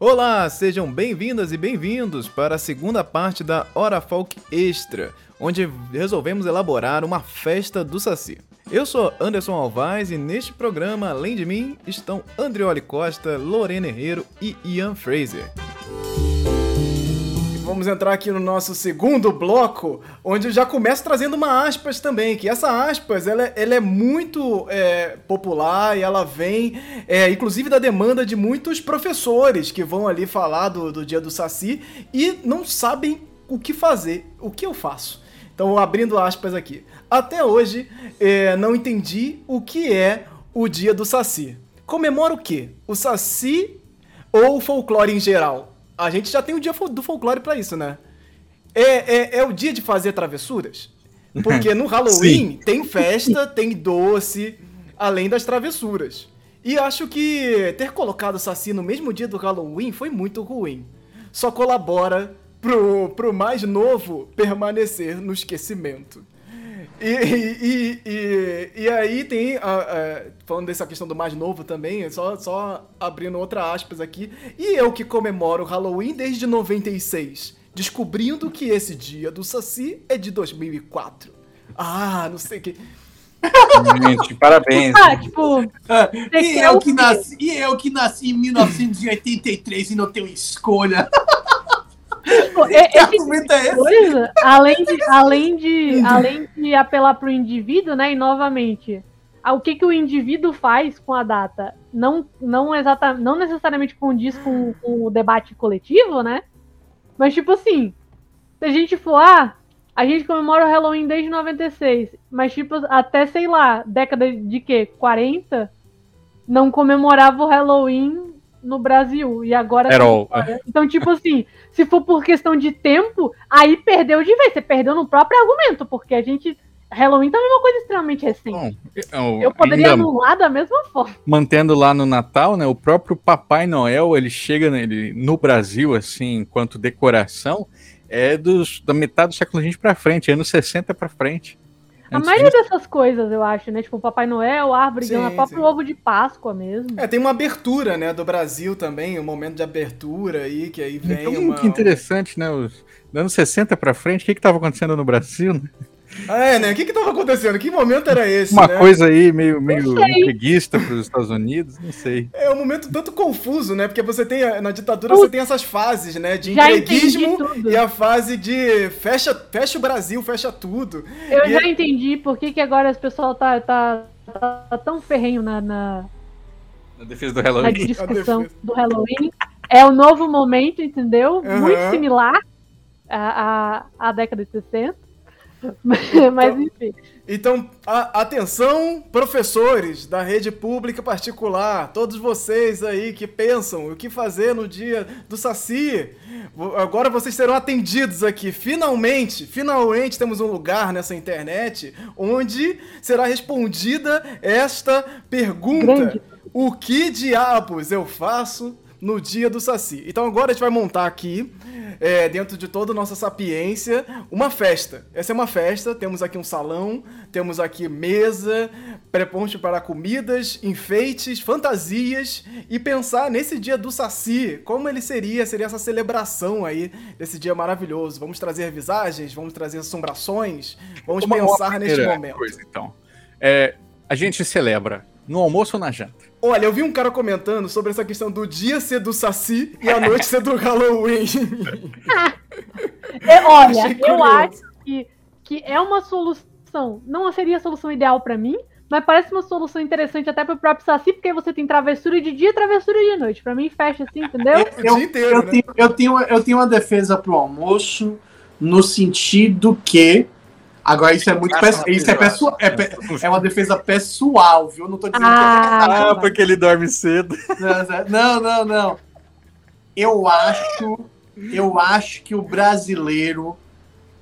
Olá, sejam bem-vindas e bem-vindos para a segunda parte da Hora Folk Extra, onde resolvemos elaborar uma festa do Saci. Eu sou Anderson Alvaz e neste programa, além de mim, estão Andrioli Costa, Lorena Herrero e Ian Fraser. Vamos entrar aqui no nosso segundo bloco, onde eu já começo trazendo uma aspas também, que essa aspas, ela, é, ela é muito é, popular e ela vem, é, inclusive, da demanda de muitos professores que vão ali falar do, do dia do Saci e não sabem o que fazer, o que eu faço. Então, abrindo aspas aqui. Até hoje, é, não entendi o que é o dia do Saci. Comemora o quê? O Saci ou o folclore em geral? A gente já tem o dia do folclore para isso, né? É, é, é, o dia de fazer travessuras? Porque no Halloween tem festa, tem doce, além das travessuras. E acho que ter colocado o Saci no mesmo dia do Halloween foi muito ruim. Só colabora pro, pro mais novo permanecer no esquecimento. E, e, e, e, aí tem, a, a, falando dessa questão do mais novo também, só, só abrindo outra aspas aqui, e eu que comemoro o Halloween desde 96, descobrindo que esse dia do Saci é de 2004. Ah, não sei o que... Gente, parabéns. Ah, tipo, e, eu que nasci, e eu que nasci em 1983 e não tenho escolha. Tipo, esse é coisa, além de, além de, além de apelar para o indivíduo, né? E novamente, o que, que o indivíduo faz com a data não, não, exata, não necessariamente condiz com, com o debate coletivo, né? Mas, tipo assim, se a gente for, ah, a gente comemora o Halloween desde 96, mas, tipo, até, sei lá, década de quê? 40, não comemorava o Halloween no Brasil. E agora. Então, tipo assim, se for por questão de tempo, aí perdeu de vez. Você perdeu no próprio argumento, porque a gente. Halloween também é uma coisa extremamente recente. Bom, eu poderia ainda, anular da mesma forma. Mantendo lá no Natal, né? O próprio Papai Noel, ele chega nele, no Brasil, assim, enquanto decoração, é dos, da metade do século XX para frente, anos 60 para frente. A maioria disso... dessas coisas, eu acho, né? Tipo, Papai Noel, árvore, sim, o próprio ovo de Páscoa mesmo. É, tem uma abertura, né, do Brasil também, um momento de abertura aí, que aí vem então, uma... Que interessante, né? Os anos 60 pra frente, o que que tava acontecendo no Brasil, né? Ah, é, né? O que que tava acontecendo? Que momento era esse, Uma né? coisa aí meio, meio preguista para os Estados Unidos, não sei. É um momento tanto confuso, né? Porque você tem, na ditadura, você tem essas fases, né? De entreguismo e a fase de fecha, fecha o Brasil, fecha tudo. Eu e já é... entendi por que, que agora as pessoas tá, tá, tá tão ferrenho na, na... na defesa do Halloween. Na discussão do Halloween. É o novo momento, entendeu? Uhum. Muito similar à, à, à década de 60. Mas então, enfim. Então, a, atenção, professores da rede pública particular, todos vocês aí que pensam o que fazer no dia do Saci. Agora vocês serão atendidos aqui. Finalmente, finalmente temos um lugar nessa internet onde será respondida esta pergunta: Grande. O que diabos eu faço no dia do Saci? Então agora a gente vai montar aqui é, dentro de toda a nossa sapiência, uma festa. Essa é uma festa, temos aqui um salão, temos aqui mesa, pré-ponte para comidas, enfeites, fantasias e pensar nesse dia do Saci, como ele seria, seria essa celebração aí desse dia maravilhoso. Vamos trazer visagens, vamos trazer assombrações, vamos uma, pensar neste momento. Coisa, então. É, a gente celebra no almoço ou na janta? Olha, eu vi um cara comentando sobre essa questão do dia ser do Saci e a noite ser do Halloween. é, olha, eu acho que, que é uma solução. Não seria a solução ideal para mim, mas parece uma solução interessante até pro próprio Saci, porque você tem travessura de dia e travessura de noite. Pra mim, fecha assim, entendeu? Eu, eu, inteiro, eu, né? tenho, eu, tenho, eu tenho uma defesa pro almoço, no sentido que Agora, isso é muito isso é, pessoal, é, pe é, uma defesa pessoal, viu? Não tô dizendo ah, que é ah, porque ele dorme cedo. Não, não, não. Eu acho, eu acho que o brasileiro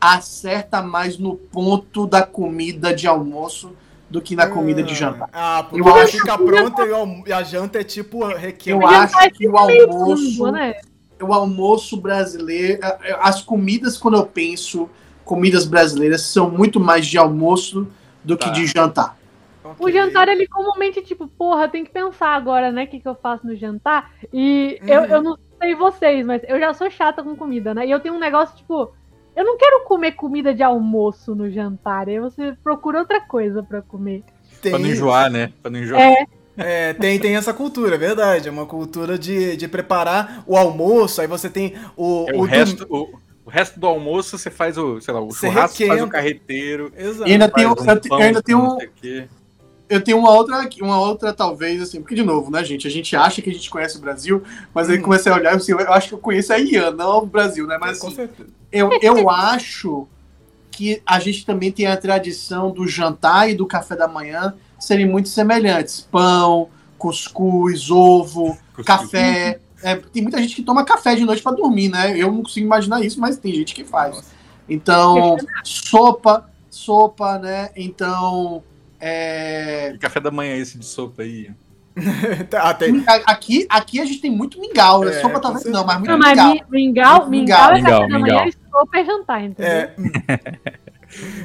acerta mais no ponto da comida de almoço do que na comida de jantar. Ah, porque eu acho fica pronta e a janta é tipo requiem. Eu acho que o almoço, né? o almoço brasileiro, as comidas quando eu penso comidas brasileiras são muito mais de almoço do tá. que de jantar. Okay. O jantar, ele comumente, tipo, porra, tem que pensar agora, né? O que, que eu faço no jantar? E hum. eu, eu não sei vocês, mas eu já sou chata com comida, né? E eu tenho um negócio, tipo, eu não quero comer comida de almoço no jantar. Aí você procura outra coisa para comer. Tem... Pra não enjoar, né? Pra não enjoar. É. É, tem, tem essa cultura, é verdade. É uma cultura de, de preparar o almoço, aí você tem o. É, o, o, resto, o, o, resto do almoço você faz o, sei lá, o churrasco requenta. faz o carreteiro. Exato. E ainda tem, um, eu, ainda tenho um, eu tenho uma outra, uma outra, talvez, assim, porque, de novo, né, gente? A gente acha que a gente conhece o Brasil, mas hum. aí comecei a olhar e assim, eu acho que eu conheço a Ian, não o Brasil, né? Mas, assim, eu, eu acho que a gente também tem a tradição do jantar e do café da manhã serem muito semelhantes. Pão, cuscuz, ovo, cuscuz. café. É, tem muita gente que toma café de noite para dormir, né? Eu não consigo imaginar isso, mas tem gente que faz. Então, sopa, sopa, né? Então, é... Que café da manhã é esse de sopa aí? Tá, tem... aqui, aqui a gente tem muito mingau, né? É, sopa talvez não, mas muito não, mingau. Mas mingau, mingau, mingau, é café da manhã e sopa é jantar, entendeu? É.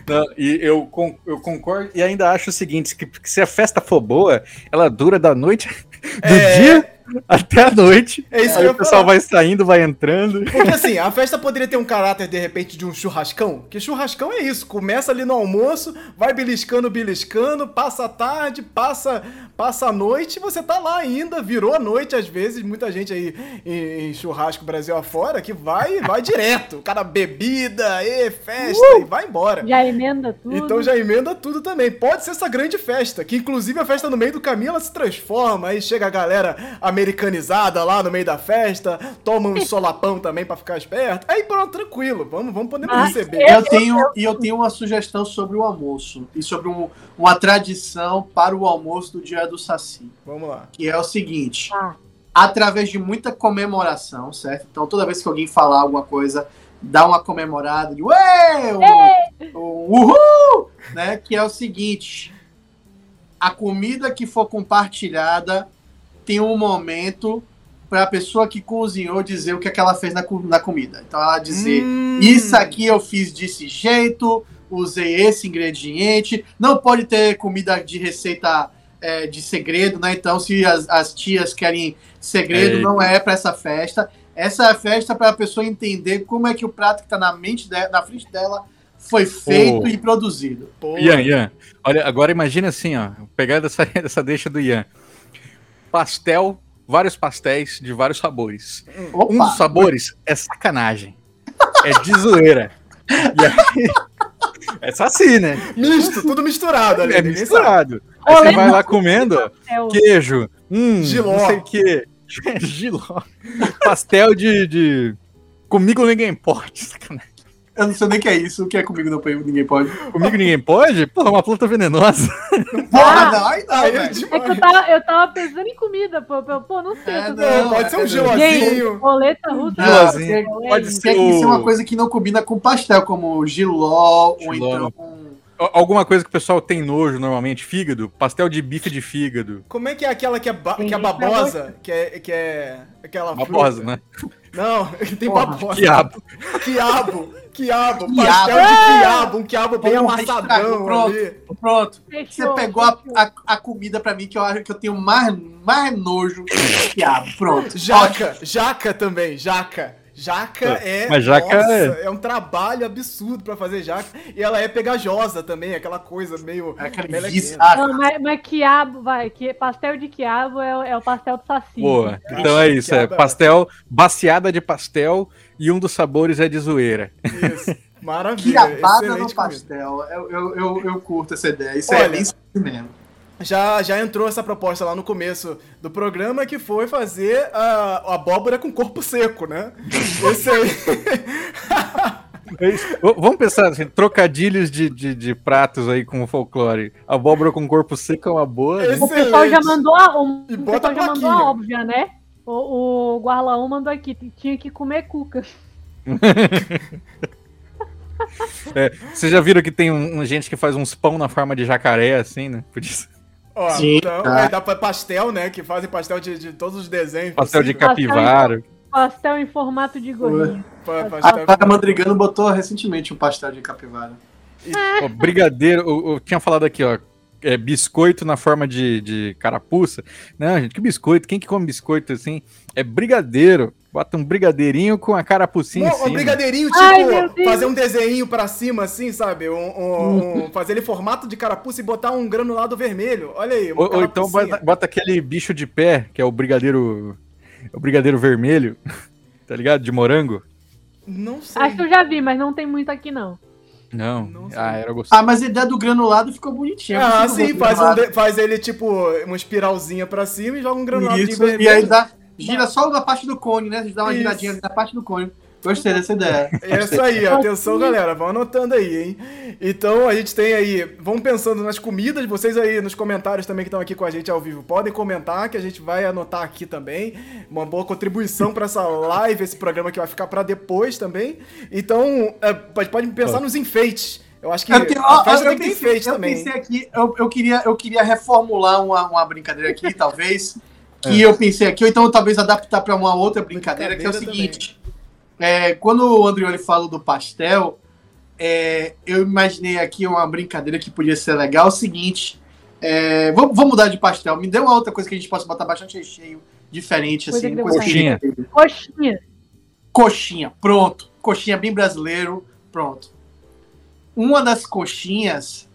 Não, e eu, eu concordo e ainda acho o seguinte: que, que se a festa for boa, ela dura da noite do é... dia até a noite. É isso aí o pessoal falar. vai saindo, vai entrando. Porque assim, a festa poderia ter um caráter, de repente, de um churrascão. Que churrascão é isso. Começa ali no almoço, vai beliscando, beliscando, passa a tarde, passa, passa a noite, você tá lá ainda, virou a noite às vezes. Muita gente aí em, em churrasco Brasil afora que vai, vai direto. O cara bebida, e festa, uh! e vai embora. Já emenda tudo. Então já emenda tudo também. Pode ser essa grande festa, que inclusive a festa no meio do caminho ela se transforma, aí chega a galera americana americanizada lá no meio da festa, toma um solapão também para ficar esperto. Aí pronto, tranquilo, vamos, vamos poder ah, receber. Eu tenho, e eu tenho uma sugestão sobre o almoço e sobre um, uma tradição para o almoço do dia do Saci. Vamos lá. Que é o seguinte. Ah. Através de muita comemoração, certo? Então, toda vez que alguém falar alguma coisa, dá uma comemorada de ué, um, um uhul, né? Que é o seguinte: a comida que for compartilhada tem um momento para a pessoa que cozinhou dizer o que, é que ela fez na, na comida. Então ela dizer: hum. Isso aqui eu fiz desse jeito, usei esse ingrediente. Não pode ter comida de receita é, de segredo, né? Então, se as, as tias querem segredo, é. não é para essa festa. Essa é a festa para a pessoa entender como é que o prato que está na mente dela, na frente dela foi feito oh. e produzido. Ian, Ian, olha, agora imagina assim, ó, pegar dessa, dessa deixa do Ian pastel, vários pastéis de vários sabores. Opa. Um dos sabores é sacanagem. É de zoeira. E aí, é saci, né? Misto, tudo misturado ali. É misturado. Aí você vai lá comendo queijo, hum, Giló. não sei o que. Giló. Pastel de, de... Comigo ninguém pode, sacanagem. Eu não sei nem o que é isso. O que é comigo não ninguém pode? Comigo ninguém pode? Porra, uma planta venenosa. Porra, ah, não, aí não, é, é que eu tava, eu tava pensando em comida, pô. Pô, não sei. É, não, pode ser um gelozinho. Boleta russa. Gelozinho. Pode ser, o... ser uma coisa que não combina com pastel, como giló, giló. ou então alguma coisa que o pessoal tem nojo normalmente, fígado, pastel de bife de fígado. Como é que é aquela que é, ba que é babosa? Que é, que é aquela Babosa, fruta? né? Não, tem Porra, babosa. Quiabo. Quiabo. Quiabo, pastel de quiabo, um quiabo bem Porra, amassadão. Pronto, ali. pronto. Você pegou a, a, a, comida pra mim que eu acho que eu tenho mais, mais nojo que quiabo. Pronto. Jaca, jaca também, jaca. Jaca é. Mas jaca nossa, é... é... um trabalho absurdo para fazer jaca. E ela é pegajosa também, aquela coisa meio. É Não, mas, mas, quiabo, vai. Que, pastel de quiabo é, é o pastel do saci. Boa. Então é isso. É pastel, baciada de pastel e um dos sabores é de zoeira. Isso. Maravilha. Quiabada no pastel. Eu, eu, eu, eu, curto essa ideia. Isso é Olha, é bem mesmo já, já entrou essa proposta lá no começo do programa, que foi fazer a, a abóbora com corpo seco, né? Esse aí. É Vamos pensar assim, trocadilhos de, de, de, pratos aí com o folclore. Abóbora com corpo seco é uma boa. Né? O pessoal já mandou a, o, o pessoal já mandou a óbvia, né? O, o Guarlaão mandou aqui, tinha que comer cuca. é, vocês já viram que tem um, um, gente que faz uns pão na forma de jacaré, assim, né? Por isso. Ó, Sim, então, tá. dá pra pastel, né? Que fazem pastel de, de todos os desenhos. Pastel de capivara. Pastel em formato de gorrinho. A, a Madrigano botou recentemente um pastel de capivara. E, brigadeiro, eu, eu, tinha falado aqui, ó. É, biscoito na forma de, de carapuça. Não, gente, que biscoito? Quem que come biscoito assim? É brigadeiro Bota um brigadeirinho com a carapucinha um, em cima. Um brigadeirinho, tipo, Ai, fazer um desenho pra cima, assim, sabe? Um, um, um, fazer ele formato de carapuça e botar um granulado vermelho. Olha aí. Ou, ou, então bota, bota, aquele bicho de pé, que é o brigadeiro. O brigadeiro vermelho, tá ligado? De morango. Não sei. Acho que eu já vi, mas não tem muito aqui, não. Não. não ah, era gostoso. Ah, mas a ideia do granulado ficou bonitinha. Ah, sim, faz, um, faz ele tipo uma espiralzinha pra cima e joga um granulado Isso, de vermelho. E aí dá, gira só na parte do cone, né? Dá uma Isso. giradinha na parte do cone. Gostei dessa ideia. É isso aí, atenção galera, vão anotando aí, hein? Então a gente tem aí, vão pensando nas comidas, vocês aí nos comentários também que estão aqui com a gente ao vivo, podem comentar que a gente vai anotar aqui também, uma boa contribuição para essa live, esse programa que vai ficar para depois também. Então, é, pode, pode pensar nos enfeites. Eu acho que eu tenho, a festa eu, tem que ter enfeite eu também. Pensei aqui, eu, eu, queria, eu queria reformular uma, uma brincadeira aqui, talvez, que é. eu pensei aqui, ou então talvez adaptar para uma outra brincadeira, brincadeira, que é o seguinte. É, quando o Andrioli fala do pastel, é, eu imaginei aqui uma brincadeira que podia ser legal. É o seguinte, é, vou, vou, mudar de pastel. Me dê uma outra coisa que a gente possa botar bastante recheio, diferente, assim. Coxinha. Coxinha. Coxinha, pronto. Coxinha bem brasileiro, pronto. Uma das coxinhas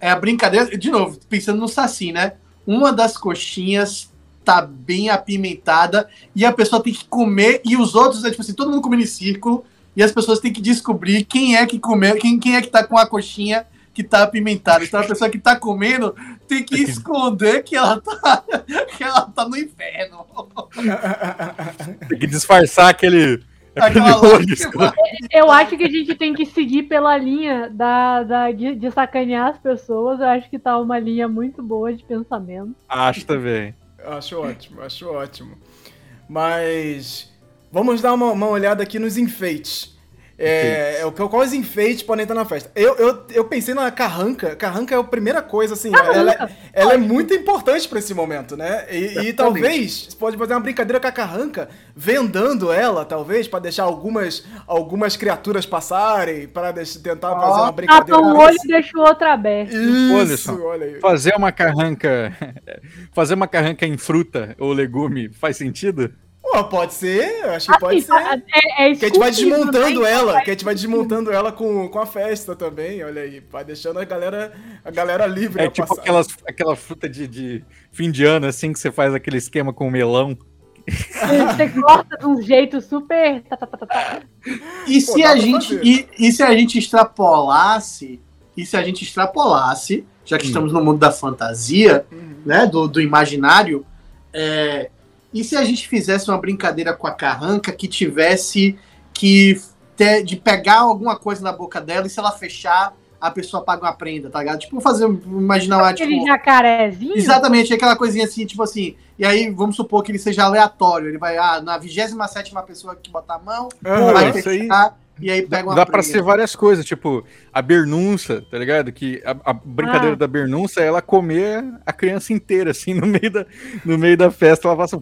é a brincadeira, de novo, pensando no Saci, né? Uma das coxinhas tá bem apimentada e a pessoa tem que comer e os outros, é tipo assim, todo mundo comendo em círculo e as pessoas têm que descobrir quem é que comeu, quem, quem é que tá com a coxinha que tá apimentada. Então a pessoa que tá comendo tem que esconder que ela tá, que ela tá no inferno. Tem que disfarçar aquele. Eu acho que a gente tem que seguir pela linha da, da, de, de sacanear as pessoas. Eu acho que tá uma linha muito boa de pensamento. Acho também. Acho ótimo, acho ótimo. Mas vamos dar uma, uma olhada aqui nos enfeites. É, é, quais enfeites podem entrar na festa? Eu, eu, eu pensei na carranca. Carranca é a primeira coisa, assim. Ela, é, ela é muito importante para esse momento, né? E, e talvez você pode fazer uma brincadeira com a carranca, vendando ela, talvez, para deixar algumas, algumas criaturas passarem, para tentar oh. fazer uma brincadeira. Tapa um olho e deixa o outro aberto. Isso, olha aí. Fazer uma carranca. fazer uma carranca em fruta ou legume faz sentido? Pode ser, acho que assim, pode ser. É, é que a gente vai desmontando ela, que a gente vai desmontando ela com, com a festa também, olha aí. Vai deixando a galera, a galera livre. É tipo aquelas, aquela fruta de, de fim de ano, assim, que você faz aquele esquema com o melão. Você corta de um jeito super. Tá, tá, tá, e, se a gente, e, e, se a gente extrapolasse, e se a gente extrapolasse, já que hum. estamos no mundo da fantasia, hum. né? Do, do imaginário, é, e se a gente fizesse uma brincadeira com a carranca que tivesse que ter, de pegar alguma coisa na boca dela e se ela fechar, a pessoa paga uma prenda, tá ligado? Tipo, fazer, imaginar lá, tipo... Aquele jacarezinho? Exatamente, aquela coisinha assim, tipo assim, e aí vamos supor que ele seja aleatório, ele vai, ah, na 27 pessoa que botar a mão, uhum, vai fechar, e aí pega uma Dá para ser várias coisas, tipo, a bernunça, tá ligado? Que a, a brincadeira ah. da bernunça é ela comer a criança inteira, assim, no meio da, no meio da festa, ela passa.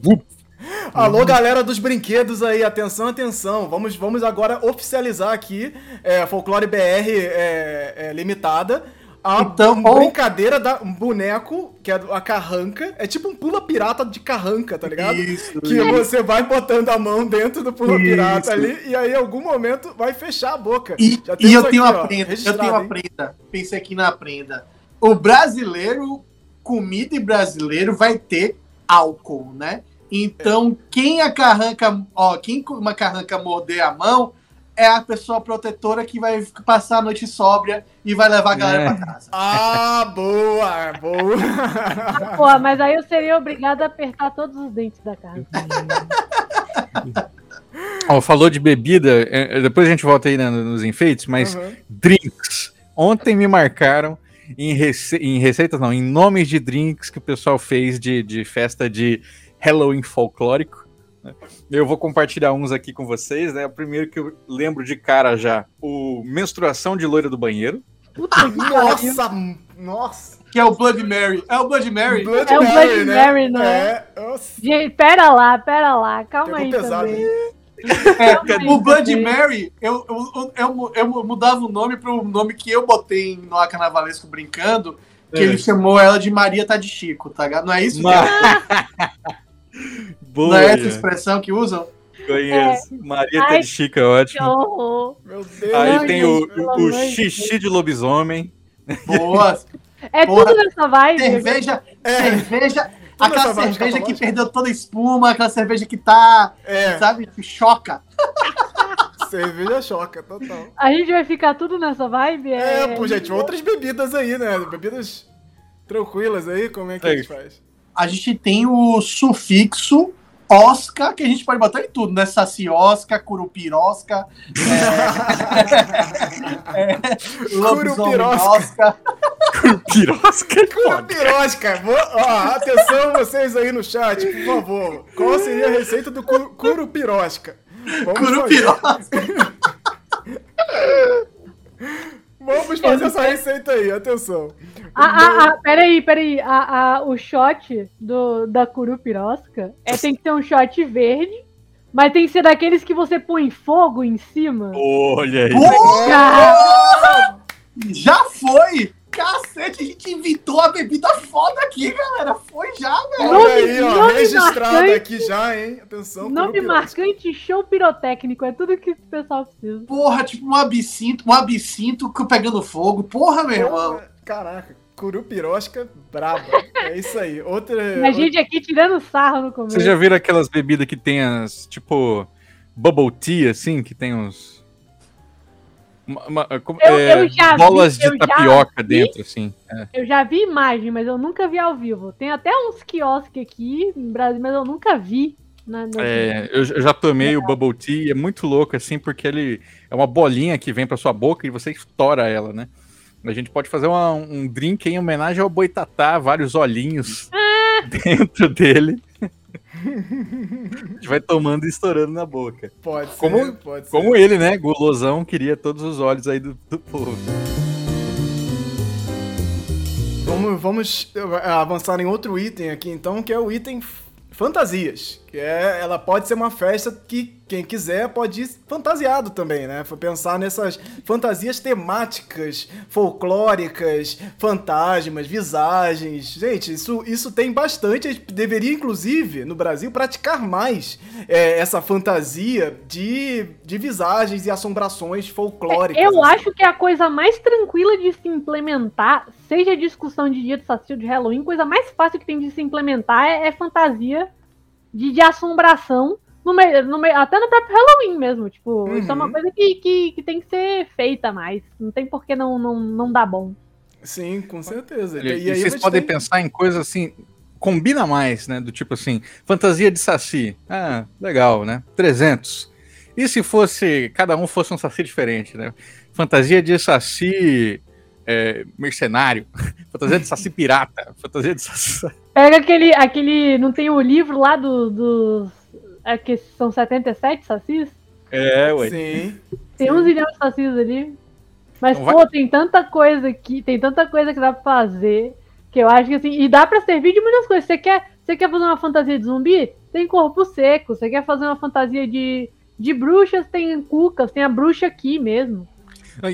Alô, galera dos brinquedos aí, atenção, atenção. Vamos, vamos agora oficializar aqui é, Folclore BR é, é, Limitada. A então, brincadeira da um boneco, que é a carranca, é tipo um pula pirata de carranca, tá ligado? Isso, que isso. você vai botando a mão dentro do pula pirata ali e aí em algum momento vai fechar a boca. E, e eu tenho uma prenda, eu tenho uma prenda. Pensei aqui na prenda. O brasileiro, comida e brasileiro vai ter álcool, né? Então, quem a carranca, ó, quem uma carranca morder a mão é a pessoa protetora que vai passar a noite sóbria e vai levar a galera é. pra casa. Ah, boa, boa. Ah, pô, mas aí eu seria obrigado a apertar todos os dentes da carranca. Ó, falou de bebida, é, depois a gente volta aí né, nos enfeites, mas uhum. drinks. Ontem me marcaram em, rece em receitas, não, em nomes de drinks que o pessoal fez de, de festa de Halloween folclórico. Né? Eu vou compartilhar uns aqui com vocês, né? O primeiro que eu lembro de cara já, o menstruação de loira do banheiro. Puta nossa, nossa. Que é o Blood Mary. É o Blood Mary. Blood é Mary, o Blood né? Mary, não é? é. Gente, pera lá, pera lá. Calma aí pesado, também. É, o Blood Mary, eu, eu, eu, eu, mudava o nome para o nome que eu botei no Carnavalesco brincando, que é. ele chamou ela de Maria Tá de Chico, tá ligado? Não é isso? Mas... Boa, Não é essa expressão que usam? Conheço. É. Maria Ai, Chica, ótimo. Meu Deus. Aí tem o, o, xixi de lobisomem. Boa. É Porra. tudo nessa vibe. Cerveja, é. cerveja, aquela cerveja que perdeu toda a espuma, aquela cerveja que tá, é. sabe, que choca. Cerveja choca, total. A gente vai ficar tudo nessa vibe? É, é pô, gente, outras bebidas aí, né? Bebidas tranquilas aí, como é que é. a gente faz? A gente tem o sufixo Oscar, que a gente pode botar em tudo, né? Saci Oscar, Curupirosca, é, é, Curupirosca. Curupirosca? Curupirosca. Ó, atenção vocês aí no chat, por favor. Qual seria a receita do Curupirosca? Curupirosca. Vamos fazer essa receita aí, atenção. Ah, ah, ah, peraí, peraí. Ah, ah, o shot do, da curupirosca é, tem que ser um shot verde, mas tem que ser daqueles que você põe fogo em cima. Olha aí. Já, já foi! Cacete, a gente inventou a bebida foda aqui, galera. Foi já, velho. Olha aí, ó, registrado marcante, aqui já, hein? Atenção. Nome marcante, show pirotécnico. É tudo que o pessoal precisa. Porra, tipo um absinto, um absinto pegando fogo. Porra, meu irmão. Caraca. Curupirosca braba. É isso aí. Outra. A gente aqui tirando sarro no começo. Vocês já viram aquelas bebidas que tem as, tipo, bubble tea, assim, que tem uns. Uma, eu, é, eu bolas vi, de tapioca vi, dentro, assim. É. Eu já vi imagem, mas eu nunca vi ao vivo. Tem até uns quiosques aqui no Brasil, mas eu nunca vi. Na, na é, eu, eu, já tomei o bubble tea, é muito louco, assim, porque ele é uma bolinha que vem pra sua boca e você estoura ela, né? A gente pode fazer uma, um drink em homenagem ao Boitatá, vários olhinhos ah! dentro dele. a gente vai tomando e estourando na boca. Pode ser, como, pode Como ser. ele, né? Gulosão queria todos os olhos aí do, do povo. Vamos, vamos avançar em outro item aqui, então, que é o item fantasias. Que é, ela pode ser uma festa que quem quiser pode ir fantasiado também, né? Pensar nessas fantasias temáticas, folclóricas, fantasmas, visagens. Gente, isso, isso tem bastante. A gente deveria, inclusive, no Brasil, praticar mais é, essa fantasia de, de visagens e assombrações folclóricas. É, eu assim. acho que a coisa mais tranquila de se implementar, seja discussão de dia do Saci de Halloween, coisa mais fácil que tem de se implementar é, é fantasia de, de assombração no meio, no meio, até no próprio Halloween mesmo. Tipo, uhum. isso é uma uhum. coisa que, que, que, tem que ser feita mais. Não tem por que não, não, não dar bom. Sim, com certeza. E, e, e vocês podem tem... pensar em coisas assim. Combina mais, né? Do tipo assim, fantasia de saci. Ah, legal, né? 300. E se fosse, cada um fosse um saci diferente, né? Fantasia de saci é, mercenário, fantasia de saci pirata, fantasia de saci... Pega aquele, aquele, não tem o livro lá dos do, é que são 77 sacis? É, ué. Sim. Tem uns milhões de sacis ali. Mas, pô, tem tanta coisa aqui, tem tanta coisa que dá pra fazer, que eu acho que assim, e dá pra servir de muitas coisas. Você quer, você quer fazer uma fantasia de zumbi? Tem corpo seco. Você quer fazer uma fantasia de, de bruxas? Tem cucas, tem a bruxa aqui mesmo.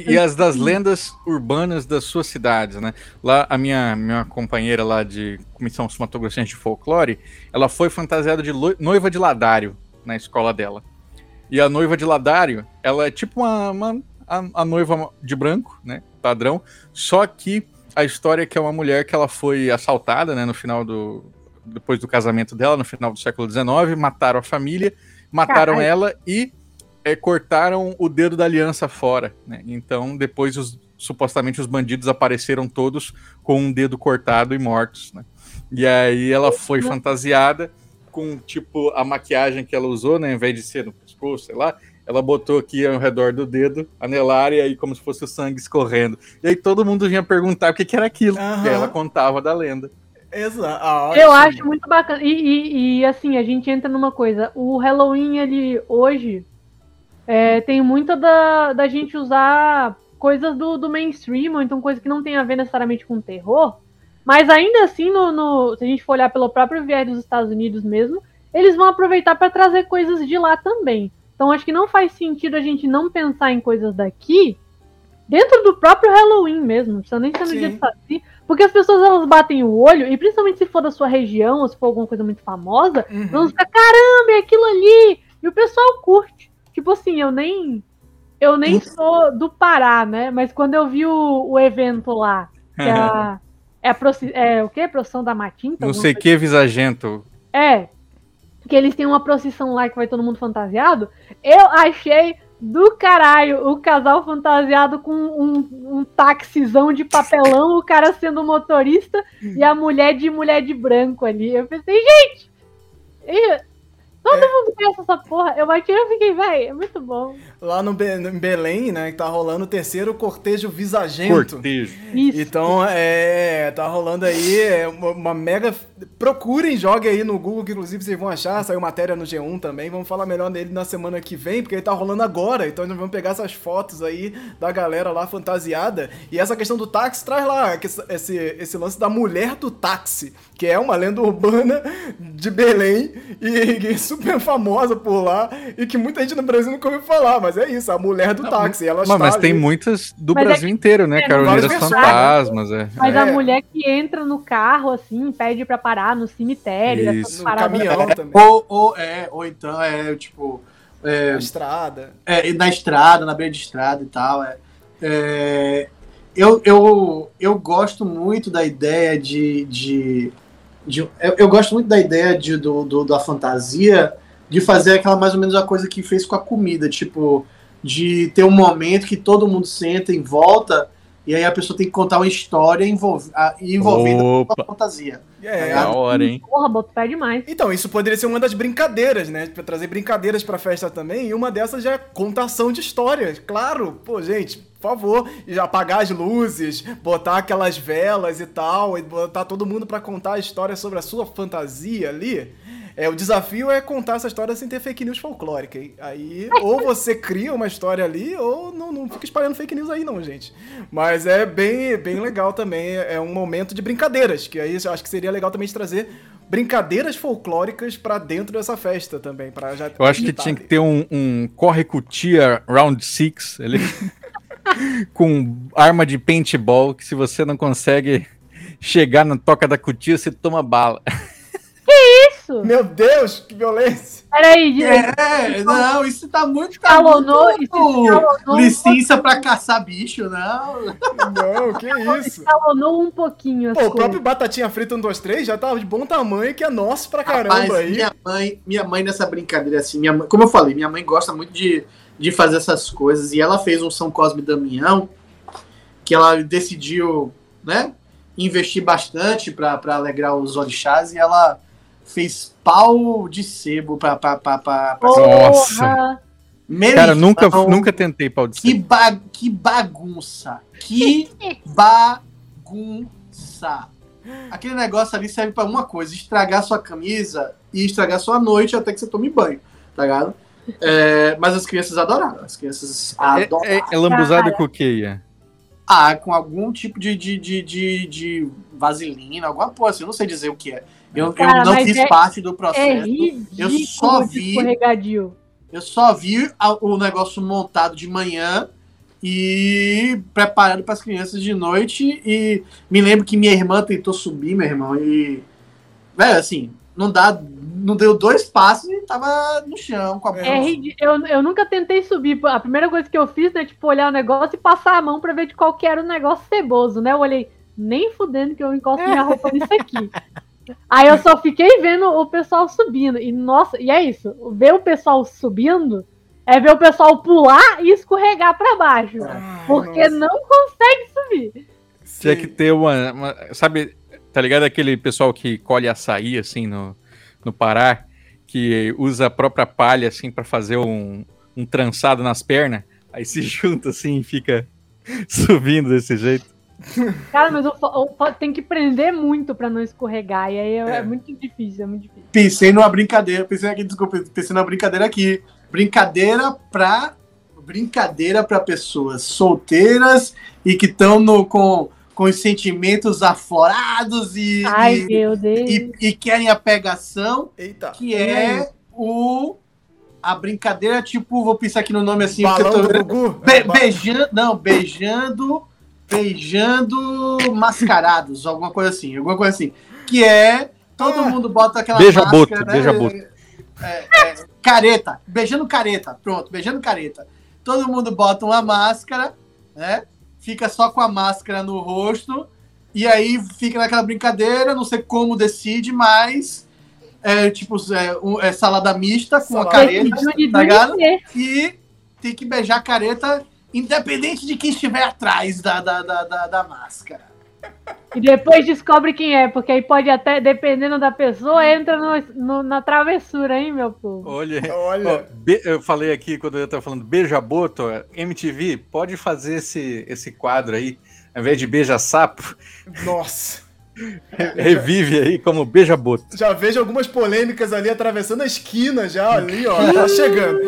E as das lendas urbanas das suas cidades, né? Lá, a minha, minha companheira lá de Comissão Cinematográfica de Folclore, ela foi fantasiada de noiva de ladário na escola dela. E a noiva de ladário, ela é tipo uma, uma a, a, noiva de branco, né? Padrão. Só que a história é que é uma mulher que ela foi assaltada, né? No final do... Depois do casamento dela, no final do século XIX, mataram a família, mataram Caralho. ela e é, cortaram o dedo da aliança fora. Né? Então, depois, os, supostamente, os bandidos apareceram todos com um dedo cortado e mortos. Né? E aí ela foi fantasiada com, tipo, a maquiagem que ela usou, né? Ao invés de ser no pescoço, sei lá, ela botou aqui ao redor do dedo, anelar, e aí como se fosse o sangue escorrendo. E aí todo mundo vinha perguntar o que, que era aquilo. Uhum. E ela contava da lenda. Exato. Ah, eu acho muito bacana. E, e, e, assim, a gente entra numa coisa. O Halloween, ele hoje, é, tem muita da, da gente usar coisas do, do mainstream, ou então coisas que não tem a ver necessariamente com terror. Mas ainda assim, no, no, se a gente for olhar pelo próprio viés dos Estados Unidos mesmo, eles vão aproveitar para trazer coisas de lá também. Então acho que não faz sentido a gente não pensar em coisas daqui dentro do próprio Halloween mesmo, não precisa nem ser no Sim. dia de Saci, porque as pessoas elas batem o olho, e principalmente se for da sua região, ou se for alguma coisa muito famosa, uhum. vão ficar, caramba, é aquilo ali, E o pessoal curte. Tipo assim, eu nem. Eu nem sou do Pará, né? Mas quando eu vi o, o evento lá, que é, a, é, a é o que? Procissão da Matinta? Não sei o que, Visagento. É. Que eles têm uma procissão lá que vai todo mundo fantasiado. Eu achei do caralho o casal fantasiado com um, um taxizão de papelão, o cara sendo motorista e a mulher de mulher de branco ali. Eu pensei, gente! Todo é. mundo conhece essa porra. Eu bati e fiquei, velho, é muito bom. Lá no, Be em Belém, né, que tá rolando o terceiro cortejo visagento. Cortejo. Isso. Então, é, tá rolando aí é uma, mega... Procurem, joguem aí no Google, que inclusive vocês vão achar. Saiu matéria no G1 também. Vamos falar melhor dele na semana que vem, porque ele tá rolando agora. Então, nós vamos pegar essas fotos aí da galera lá fantasiada. E essa questão do táxi traz lá esse, esse lance da mulher do táxi, que é uma lenda urbana de Belém. E isso super famosa por lá e que muita gente no Brasil nunca ouviu falar, mas é isso, a mulher do não, táxi. Ela mas, mas tem muitas do mas Brasil é inteiro, né? É, Carolinas Fantasmas. É. Mas é. a mulher que entra no carro, assim, pede pra parar no cemitério, isso. no caminhão também. Ou, ou, é, ou então é tipo. É, na estrada. É, na estrada, na beira de estrada e tal. É, é, eu, eu, eu gosto muito da ideia de, de de, eu, eu, gosto muito da ideia de, do, do, da fantasia de fazer aquela mais ou menos a coisa que fez com a comida, tipo, de ter um momento que todo mundo senta em volta e aí a pessoa tem que contar uma história envolv envolvida com a fantasia. É, tá hora, hein? Porra, boto pé demais. Então, isso poderia ser uma das brincadeiras, né? Pra trazer brincadeiras pra festa também. E uma dessas já é contação de histórias. Claro, pô, gente, por favor, apagar as luzes, botar aquelas velas e tal, e botar todo mundo para contar a história sobre a sua fantasia ali. É, o desafio é contar essa história sem ter fake news folclórica. Hein? Aí, ou você cria uma história ali, ou não, não fica espalhando fake news aí, não, gente. Mas é bem, bem legal também. É um momento de brincadeiras, que aí eu acho que seria legal também de trazer brincadeiras folclóricas para dentro dessa festa também. Pra já eu acho que tinha que ter um, um corre cutia round six ali. com arma de paintball, que se você não consegue chegar na toca da cutia, você toma bala. Isso? Meu Deus, que violência. Peraí, É, não, isso tá muito. Tá escalonou, muito... Licença um pra caçar bicho, não. Não, que isso. Escalonou um pouquinho. Pô, o próprio Batatinha Frita 1, 2, 3 já tá de bom tamanho, que é nosso pra caramba Rapaz, aí. Minha mãe, minha mãe nessa brincadeira assim, minha mãe, como eu falei, minha mãe gosta muito de, de fazer essas coisas e ela fez um São Cosme e Damião que ela decidiu, né, investir bastante para alegrar os orixás e ela fez pau de sebo pra. pra, pra, pra, pra Nossa! Cara, nunca, nunca tentei pau de sebo. Que, ba que bagunça! Que bagunça! Aquele negócio ali serve para uma coisa: estragar sua camisa e estragar sua noite até que você tome banho, tá ligado? É, mas as crianças adoraram. As crianças adoraram. É, é, é lambuzado com o que? Ah, com algum tipo de, de, de, de, de vaselina, alguma coisa assim, eu não sei dizer o que é. Eu, Cara, eu não fiz é, parte do processo. É eu só vi. Eu só vi o negócio montado de manhã e preparado para as crianças de noite. E me lembro que minha irmã tentou subir, meu irmão, e. Velho, assim, não dá. Não deu dois passos e tava no chão com a é, eu, eu nunca tentei subir. A primeira coisa que eu fiz, né, tipo, olhar o negócio e passar a mão para ver de qual que era o negócio ceboso, né? Eu olhei, nem fudendo que eu encosto minha roupa nisso aqui. Aí eu só fiquei vendo o pessoal subindo. E nossa, e é isso. Ver o pessoal subindo é ver o pessoal pular e escorregar para baixo. Ai, porque nossa. não consegue subir. Tinha que ter uma, uma, Sabe, tá ligado aquele pessoal que colhe açaí assim no, no Pará? Que usa a própria palha assim para fazer um, um trançado nas pernas? Aí se junta assim e fica subindo desse jeito. Cara, mas eu, eu, tem que prender muito pra não escorregar. E aí é, é. é, muito difícil, é muito difícil. Pensei numa brincadeira, pensei aqui, desculpa, pensei numa brincadeira aqui. Brincadeira pra. Brincadeira para pessoas solteiras e que estão com, com os sentimentos aflorados e, Ai, e, meu Deus. E, e, querem a pegação, Eita. que é o a brincadeira, tipo, vou pensar aqui no nome assim, Balão eu tô... Be é, beijando, não, beijando beijando mascarados, alguma coisa assim, alguma coisa assim. Que é todo ah, mundo bota aquela beija máscara, boto, né? Beija boto. é, é, careta, beijando careta, pronto, beijando careta. Todo mundo bota uma máscara, né? Fica só com a máscara no rosto, e aí fica naquela brincadeira, não sei como decide, mas é tipo é, um, é salada mista com salada. a careta, tá ligado? E tem que beijar a careta, independente de quem estiver atrás da, da, da, da, da máscara. E depois descobre quem é, porque aí pode até, dependendo da pessoa, entra no, no, na travessura, hein, meu povo? Olha, olha. Ó, eu falei aqui quando eu tava falando beija-boto, MTV, pode fazer esse, esse quadro aí, ao invés de beija-sapo. Nossa. Revive aí como beija-boto. Já vejo algumas polêmicas ali atravessando a esquina, já ali, ó. tá chegando.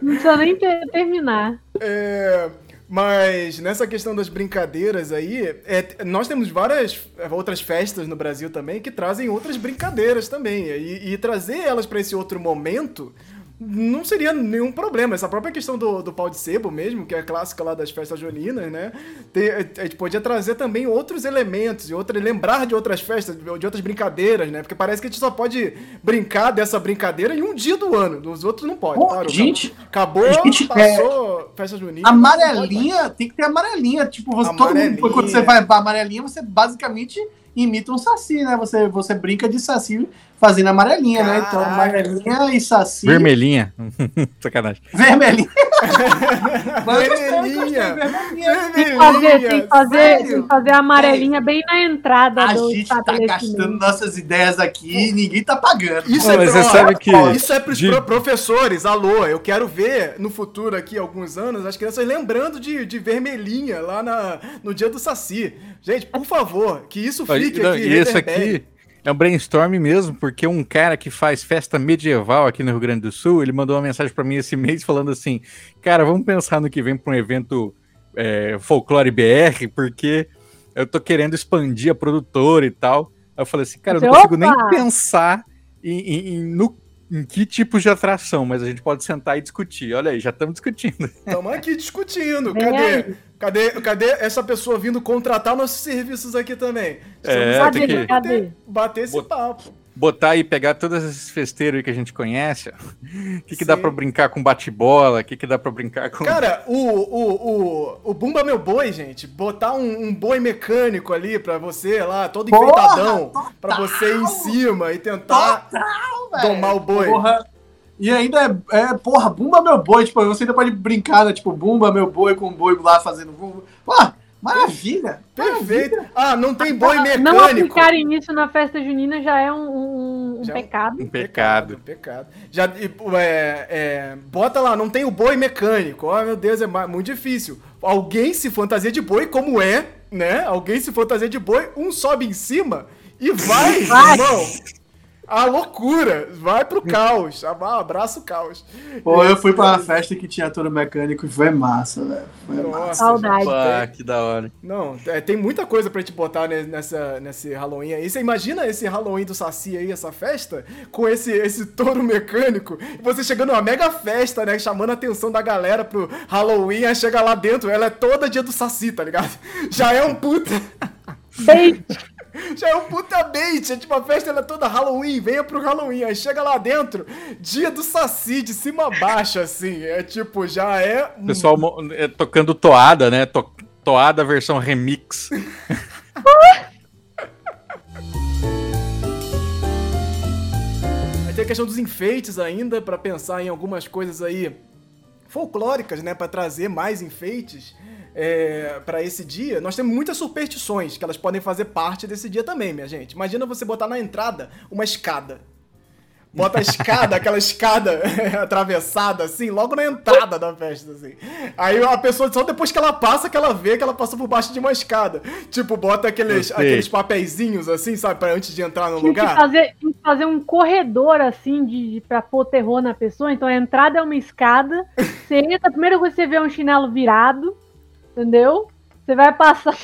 Não precisa nem ter, terminar. É. Mas nessa questão das brincadeiras aí, é, nós temos várias outras festas no Brasil também que trazem outras brincadeiras também. E, e trazer elas para esse outro momento não seria nenhum problema. Essa própria questão do, do pau de sebo mesmo, que é a clássica lá das festas juninas, né? Tem, a gente podia trazer também outros elementos e outra, lembrar de outras festas, de outras brincadeiras, né? Porque parece que a gente só pode brincar dessa brincadeira em um dia do ano. Os outros não podem. Claro, gente, acabou, gente, passou é... festa junina. Amarelinha, tem que ter amarelinha. Tipo, você, todo mundo, quando você vai pra amarelinha, você basicamente imita um saci, né? Você, você brinca de saci fazendo amarelinha, Caraca. né? Então, amarelinha e saci. Vermelhinha. Sacanagem. Vermelhinha. vermelhinha. vermelhinha. Tem que fazer, tem que fazer, tem que fazer a amarelinha bem na entrada a do gente tá gastando nossas ideias aqui e ninguém tá pagando. Isso, Pô, é, pro, sabe que isso é pros de... professores. Alô, eu quero ver no futuro aqui, alguns anos, as crianças lembrando de, de vermelhinha lá na, no dia do Saci. Gente, por favor, que isso fique Não, aqui. E esse aqui é um brainstorm mesmo, porque um cara que faz festa medieval aqui no Rio Grande do Sul, ele mandou uma mensagem para mim esse mês falando assim: Cara, vamos pensar no que vem para um evento é, folclore BR, porque eu tô querendo expandir a produtora e tal. Aí eu falei assim, cara, eu não consigo nem pensar em, em, em, no em que tipo de atração, mas a gente pode sentar e discutir. Olha aí, já estamos discutindo. Estamos aqui discutindo. Cadê? Cadê, cadê essa pessoa vindo contratar nossos serviços aqui também? É, cadê, que... bater, bater esse Bot... papo. Botar e pegar todos esses festeiros que a gente conhece. O que, que dá pra brincar com bate-bola? O que, que dá pra brincar com. Cara, o, o, o, o Bumba Meu Boi, gente. Botar um, um boi mecânico ali pra você lá, todo enfeitadão. Porra, pra você ir em cima e tentar total, domar o boi. Porra. E ainda é, é, porra, bumba meu boi. Tipo, você ainda pode brincar, né? Tipo, bumba meu boi com o boi lá fazendo bumba. Porra, maravilha! Perfeito. Maravilha. Ah, não tem boi mecânico. Não aplicarem isso na festa junina já é um, um, um já pecado. Um pecado. Um pecado. Já, é, é, bota lá, não tem o boi mecânico. Oh, meu Deus, é muito difícil. Alguém se fantasia de boi, como é, né? Alguém se fantasia de boi, um sobe em cima e vai, vai. irmão a loucura, vai pro caos, abraça o caos. Pô, eu fui pra uma festa que tinha touro mecânico e foi massa, velho. Foi Nossa, massa. Saudade. Pá, que da hora. Não, é, tem muita coisa pra gente botar nessa, nesse Halloween aí. Você imagina esse Halloween do Saci aí, essa festa, com esse, esse touro mecânico, e você chegando numa mega festa, né, chamando a atenção da galera pro Halloween, aí chega lá dentro, ela é toda dia do Saci, tá ligado? Já é um puta... Bait. Já é um puta bait. É tipo, a festa ela é toda Halloween, venha pro Halloween. Aí chega lá dentro, dia do Saci, de cima a baixo, assim. É tipo, já é. Pessoal é, tocando toada, né? To toada versão remix. Aí tem a questão dos enfeites ainda, para pensar em algumas coisas aí folclóricas, né? para trazer mais enfeites é, para esse dia, nós temos muitas superstições que elas podem fazer parte desse dia também, minha gente. Imagina você botar na entrada uma escada. Bota a escada, aquela escada atravessada, assim, logo na entrada da festa, assim. Aí a pessoa, só depois que ela passa, que ela vê que ela passou por baixo de uma escada. Tipo, bota aqueles, aqueles papeizinhos, assim, sabe, pra antes de entrar no tinha lugar. Que fazer, tinha que fazer um corredor, assim, de, de, pra pôr terror na pessoa. Então a entrada é uma escada. Você entra, primeiro você vê um chinelo virado. Entendeu? Você vai passar.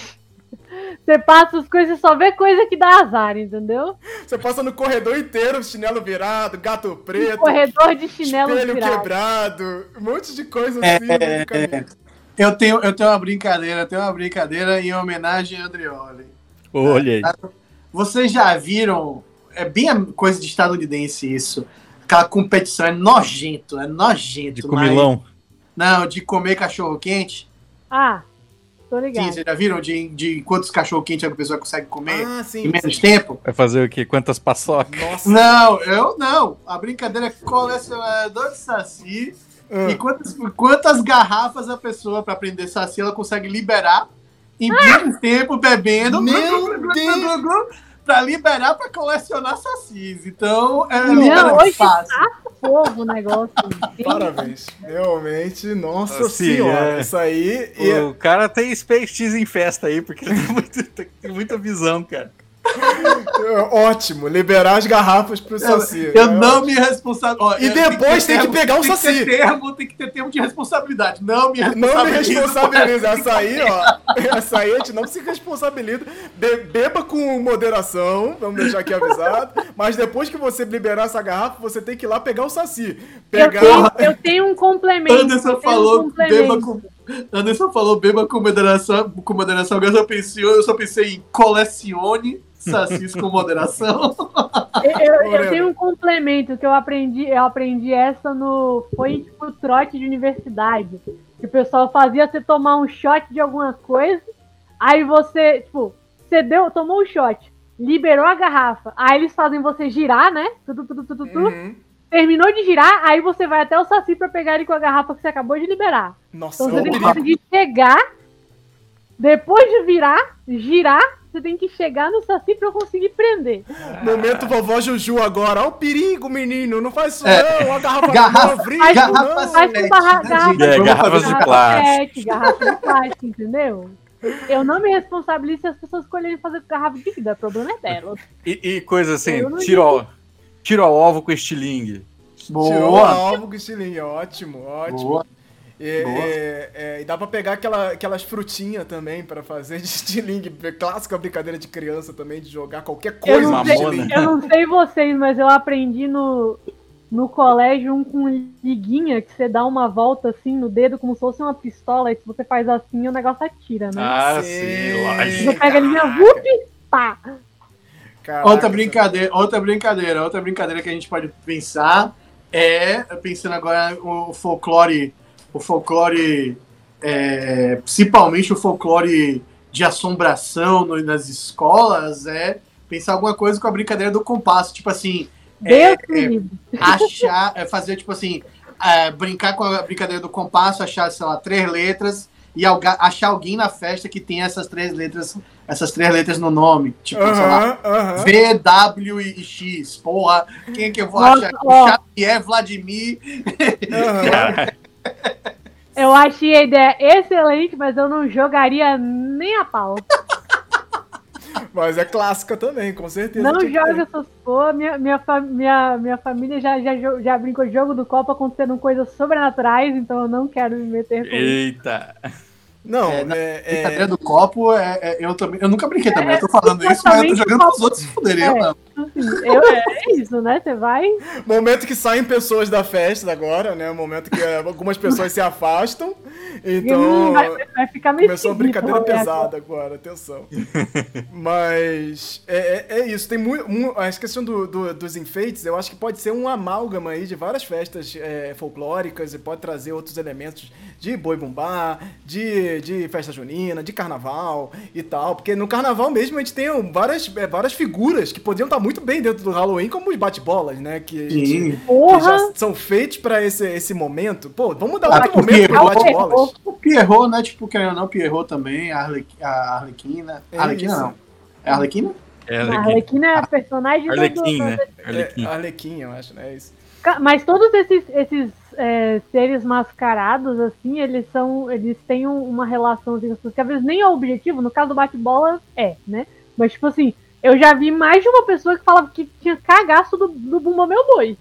Você passa as coisas, só vê coisa que dá azar, entendeu? Você passa no corredor inteiro, chinelo virado, gato preto. corredor de chinelo espelho virado. quebrado, um monte de coisa assim. É, é, eu, tenho, eu tenho uma brincadeira, eu tenho uma brincadeira em homenagem a Andrioli. Olha aí. Vocês já viram é bem a coisa de estadunidense isso. Aquela competição é nojento, é nojento. De comilão. Mas... Não, de comer cachorro quente. Ah, tô ligado. Sim, vocês já viram de, de quantos cachorro quente a pessoa consegue comer ah, sim, em menos sim. tempo? Vai fazer o quê? Quantas paçocas? Nossa. Não, eu não. A brincadeira é colecionador de saci. Ah. E quantas, quantas garrafas a pessoa, para aprender saci, ela consegue liberar em menos tempo bebendo. Meu Deus! Pra liberar pra colecionar sacis. Então, é Não, hoje fácil. Tá fogo o negócio. Parabéns. Realmente, nossa assim, senhora. É. Isso aí. O cara tem Space em festa aí, porque ele tem, muito, tem muita visão, cara. Ótimo, liberar as garrafas pro Saci. Eu, eu não me responsabilizo. E depois tem que, que pegar o tem Saci. Que ter termo, tem que ter termo de responsabilidade. Não me responsabilizo. Não me responsabiliza. Essa aí, ó. Essa aí a gente não se responsabiliza. Be beba com moderação, vamos deixar aqui avisado. Mas depois que você liberar essa garrafa, você tem que ir lá pegar o Saci. Pegar... Eu, tenho, eu tenho um complemento. Anderson falou, um complemento. beba com. Anderson falou beba com moderação, com moderação. Eu só pensei, eu só pensei em colecione Sacis com moderação. Eu, eu, tenho um complemento que eu aprendi, eu aprendi essa no. Foi tipo trote de universidade. Que o pessoal fazia você tomar um shot de alguma coisa, aí você, tipo, você deu, tomou um shot, liberou a garrafa, aí eles fazem você girar, né? Tudo, tudo, tudo, tudo. Uhum. Terminou de girar, aí você vai até o Saci pra pegar ele com a garrafa que você acabou de liberar. Nossa, então você tem que conseguir chegar, depois de virar, girar você tem que chegar no Saci pra eu conseguir prender. Momento vovó Juju agora. Olha o perigo, menino. Não faz isso é. não. A garrafa, garrafa, não, faz, garrafa, faz com barra, garrafa, é, garrafas de plástico. Garrafa de plástico, entendeu? Eu não me responsabilizo se as pessoas escolherem fazer com garrafa de vida. O problema é delas. E, e coisa assim, tiro, tiro ao ovo com estilingue. Boa. Tirou ao ovo com estilingue. Ótimo, ótimo. Boa. E, é, é, e, dá pra pegar aquela, aquelas frutinhas também pra fazer de estilingue. Clássica brincadeira de criança também, de jogar qualquer coisa eu não, sei, eu não sei vocês, mas eu aprendi no, no colégio um com liguinha que você dá uma volta assim no dedo como se fosse uma pistola. E se você faz assim, o negócio atira, né? Ah, sim, sim lógico. Você pega a linha, vup, pá! Caraca, outra brincadeira, outra brincadeira, outra brincadeira que a gente pode pensar é, pensando agora o folclore o folclore, é, principalmente o folclore de assombração no, nas escolas, é pensar alguma coisa com a brincadeira do compasso, tipo assim, é, é, achar, é fazer tipo assim, é, brincar com a brincadeira do compasso, achar, sei lá, três letras e achar alguém na festa que tem essas três letras, essas três letras no nome. Tipo, sei lá, V, W e X. Porra, quem é que eu vou Nossa, achar? Ó. Xavier, Vladimir. Eu achei a ideia excelente, mas eu não jogaria nem a pau. Mas é clássica também, com certeza. Não joga essas porra. Minha, minha, minha, minha família já, já, já brincou de jogo do Copa acontecendo coisas sobrenaturais, então eu não quero me meter com Eita! Não, é, na é, brincadeira é... do copo, é, é, eu também. Eu nunca brinquei também, eu tô falando isso, mas eu tô jogando pros outros se fuderem, eu não. Eu, é isso, né? Você vai. Momento que saem pessoas da festa agora, né? Momento que algumas pessoas se afastam. Então. Vai, vai ficar meio Começou a brincadeira pesada agora, atenção. Mas é, é, é, isso. Tem muito. a questão do, do, dos enfeites, eu acho que pode ser um amálgama aí de várias festas é, folclóricas e pode trazer outros elementos de boi bumbá, de, de festa junina, de carnaval e tal. Porque no carnaval mesmo a gente tem várias, é, várias figuras que podiam estar muito bem dentro do Halloween, como os bate-bolas, né? Que, gente, que, já são feitos para esse, esse momento. Pô, vamos dar ah, outro momento pro bate-bolas. O Pierrot, né? Tipo, querendo ou não, Pierrot também, a, Arlequina. É Arlequina não. É Arlequina? É Arlequina. A Arlequina é a personagem Arlequim, do... né? Arlequim. É, Arlequim, eu acho, né? É isso. Mas todos esses, esses é, seres mascarados, assim, eles são. Eles têm uma relação, assim, que às vezes nem é o objetivo, no caso do bate-bola é, né? Mas, tipo assim, eu já vi mais de uma pessoa que falava que tinha cagaço do, do Bumba Meu Boi.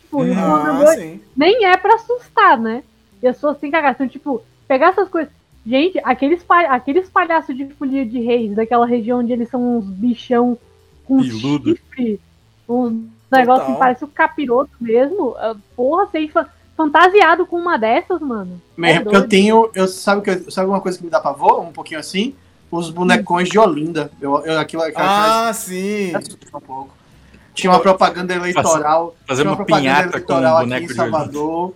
Tipo, ah, Bumba Meu Boi nem é pra assustar, né? E as pessoas têm cagaço. Então, tipo, pegar essas coisas. Gente, aqueles, aqueles palhaços de folia de reis, daquela região onde eles são uns bichão com chifre, uns negócios que parece o um capiroto mesmo. Ah, porra, sei fantasiado com uma dessas, mano. É eu tenho. Eu, sabe, que, sabe uma coisa que me dá pavor? Um pouquinho assim? Os bonecões de Olinda. Eu, eu, aquilo, aquilo, ah, sim. Um pouco. Tinha uma propaganda eleitoral. Fazer uma, uma propaganda eleitoral aqui em Salvador.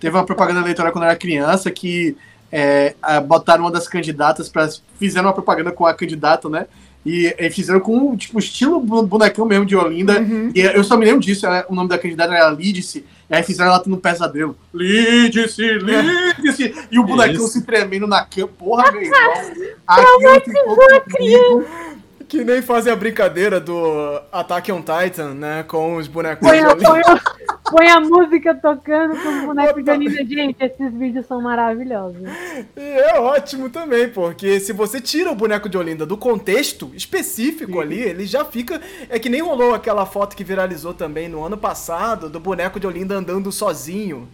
Teve uma propaganda eleitoral quando eu era criança que é, botaram uma das candidatas para fizeram uma propaganda com a candidata, né? E, e, fizeram com, tipo, estilo bonecão mesmo de Olinda. Uhum. E eu só me lembro disso, ela, o nome da candidata era Lídice. E aí fizeram ela tendo um pesadelo. Lídice, Lídice! E o bonecão se tremendo na cama. Porra, meu irmão. Aquilo ficou comigo. Que nem fazem a brincadeira do Attack on Titan, né? Com os bonecos a, põe, a, põe a música tocando com os bonecos de anime. Gente, esses vídeos são maravilhosos. E é ótimo também, porque se você tira o boneco de Olinda do contexto específico Sim. ali, ele já fica. É que nem rolou aquela foto que viralizou também no ano passado do boneco de Olinda andando sozinho.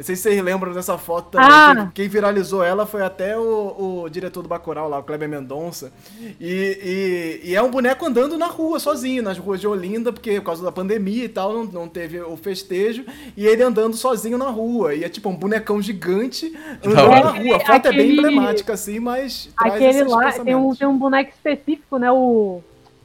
Não sei se vocês lembram dessa foto também. Ah. Quem, viralizou ela foi até o, o diretor do Bacurau lá, o Kleber Mendonça. E, e, e, é um boneco andando na rua, sozinho, nas ruas de Olinda, porque por causa da pandemia e tal, não, não teve o festejo. E ele andando sozinho na rua. E é tipo um bonecão gigante andando na rua. A foto aquele, é bem emblemática, assim, mas. Aquele lá tem um, tem um boneco específico, né? O,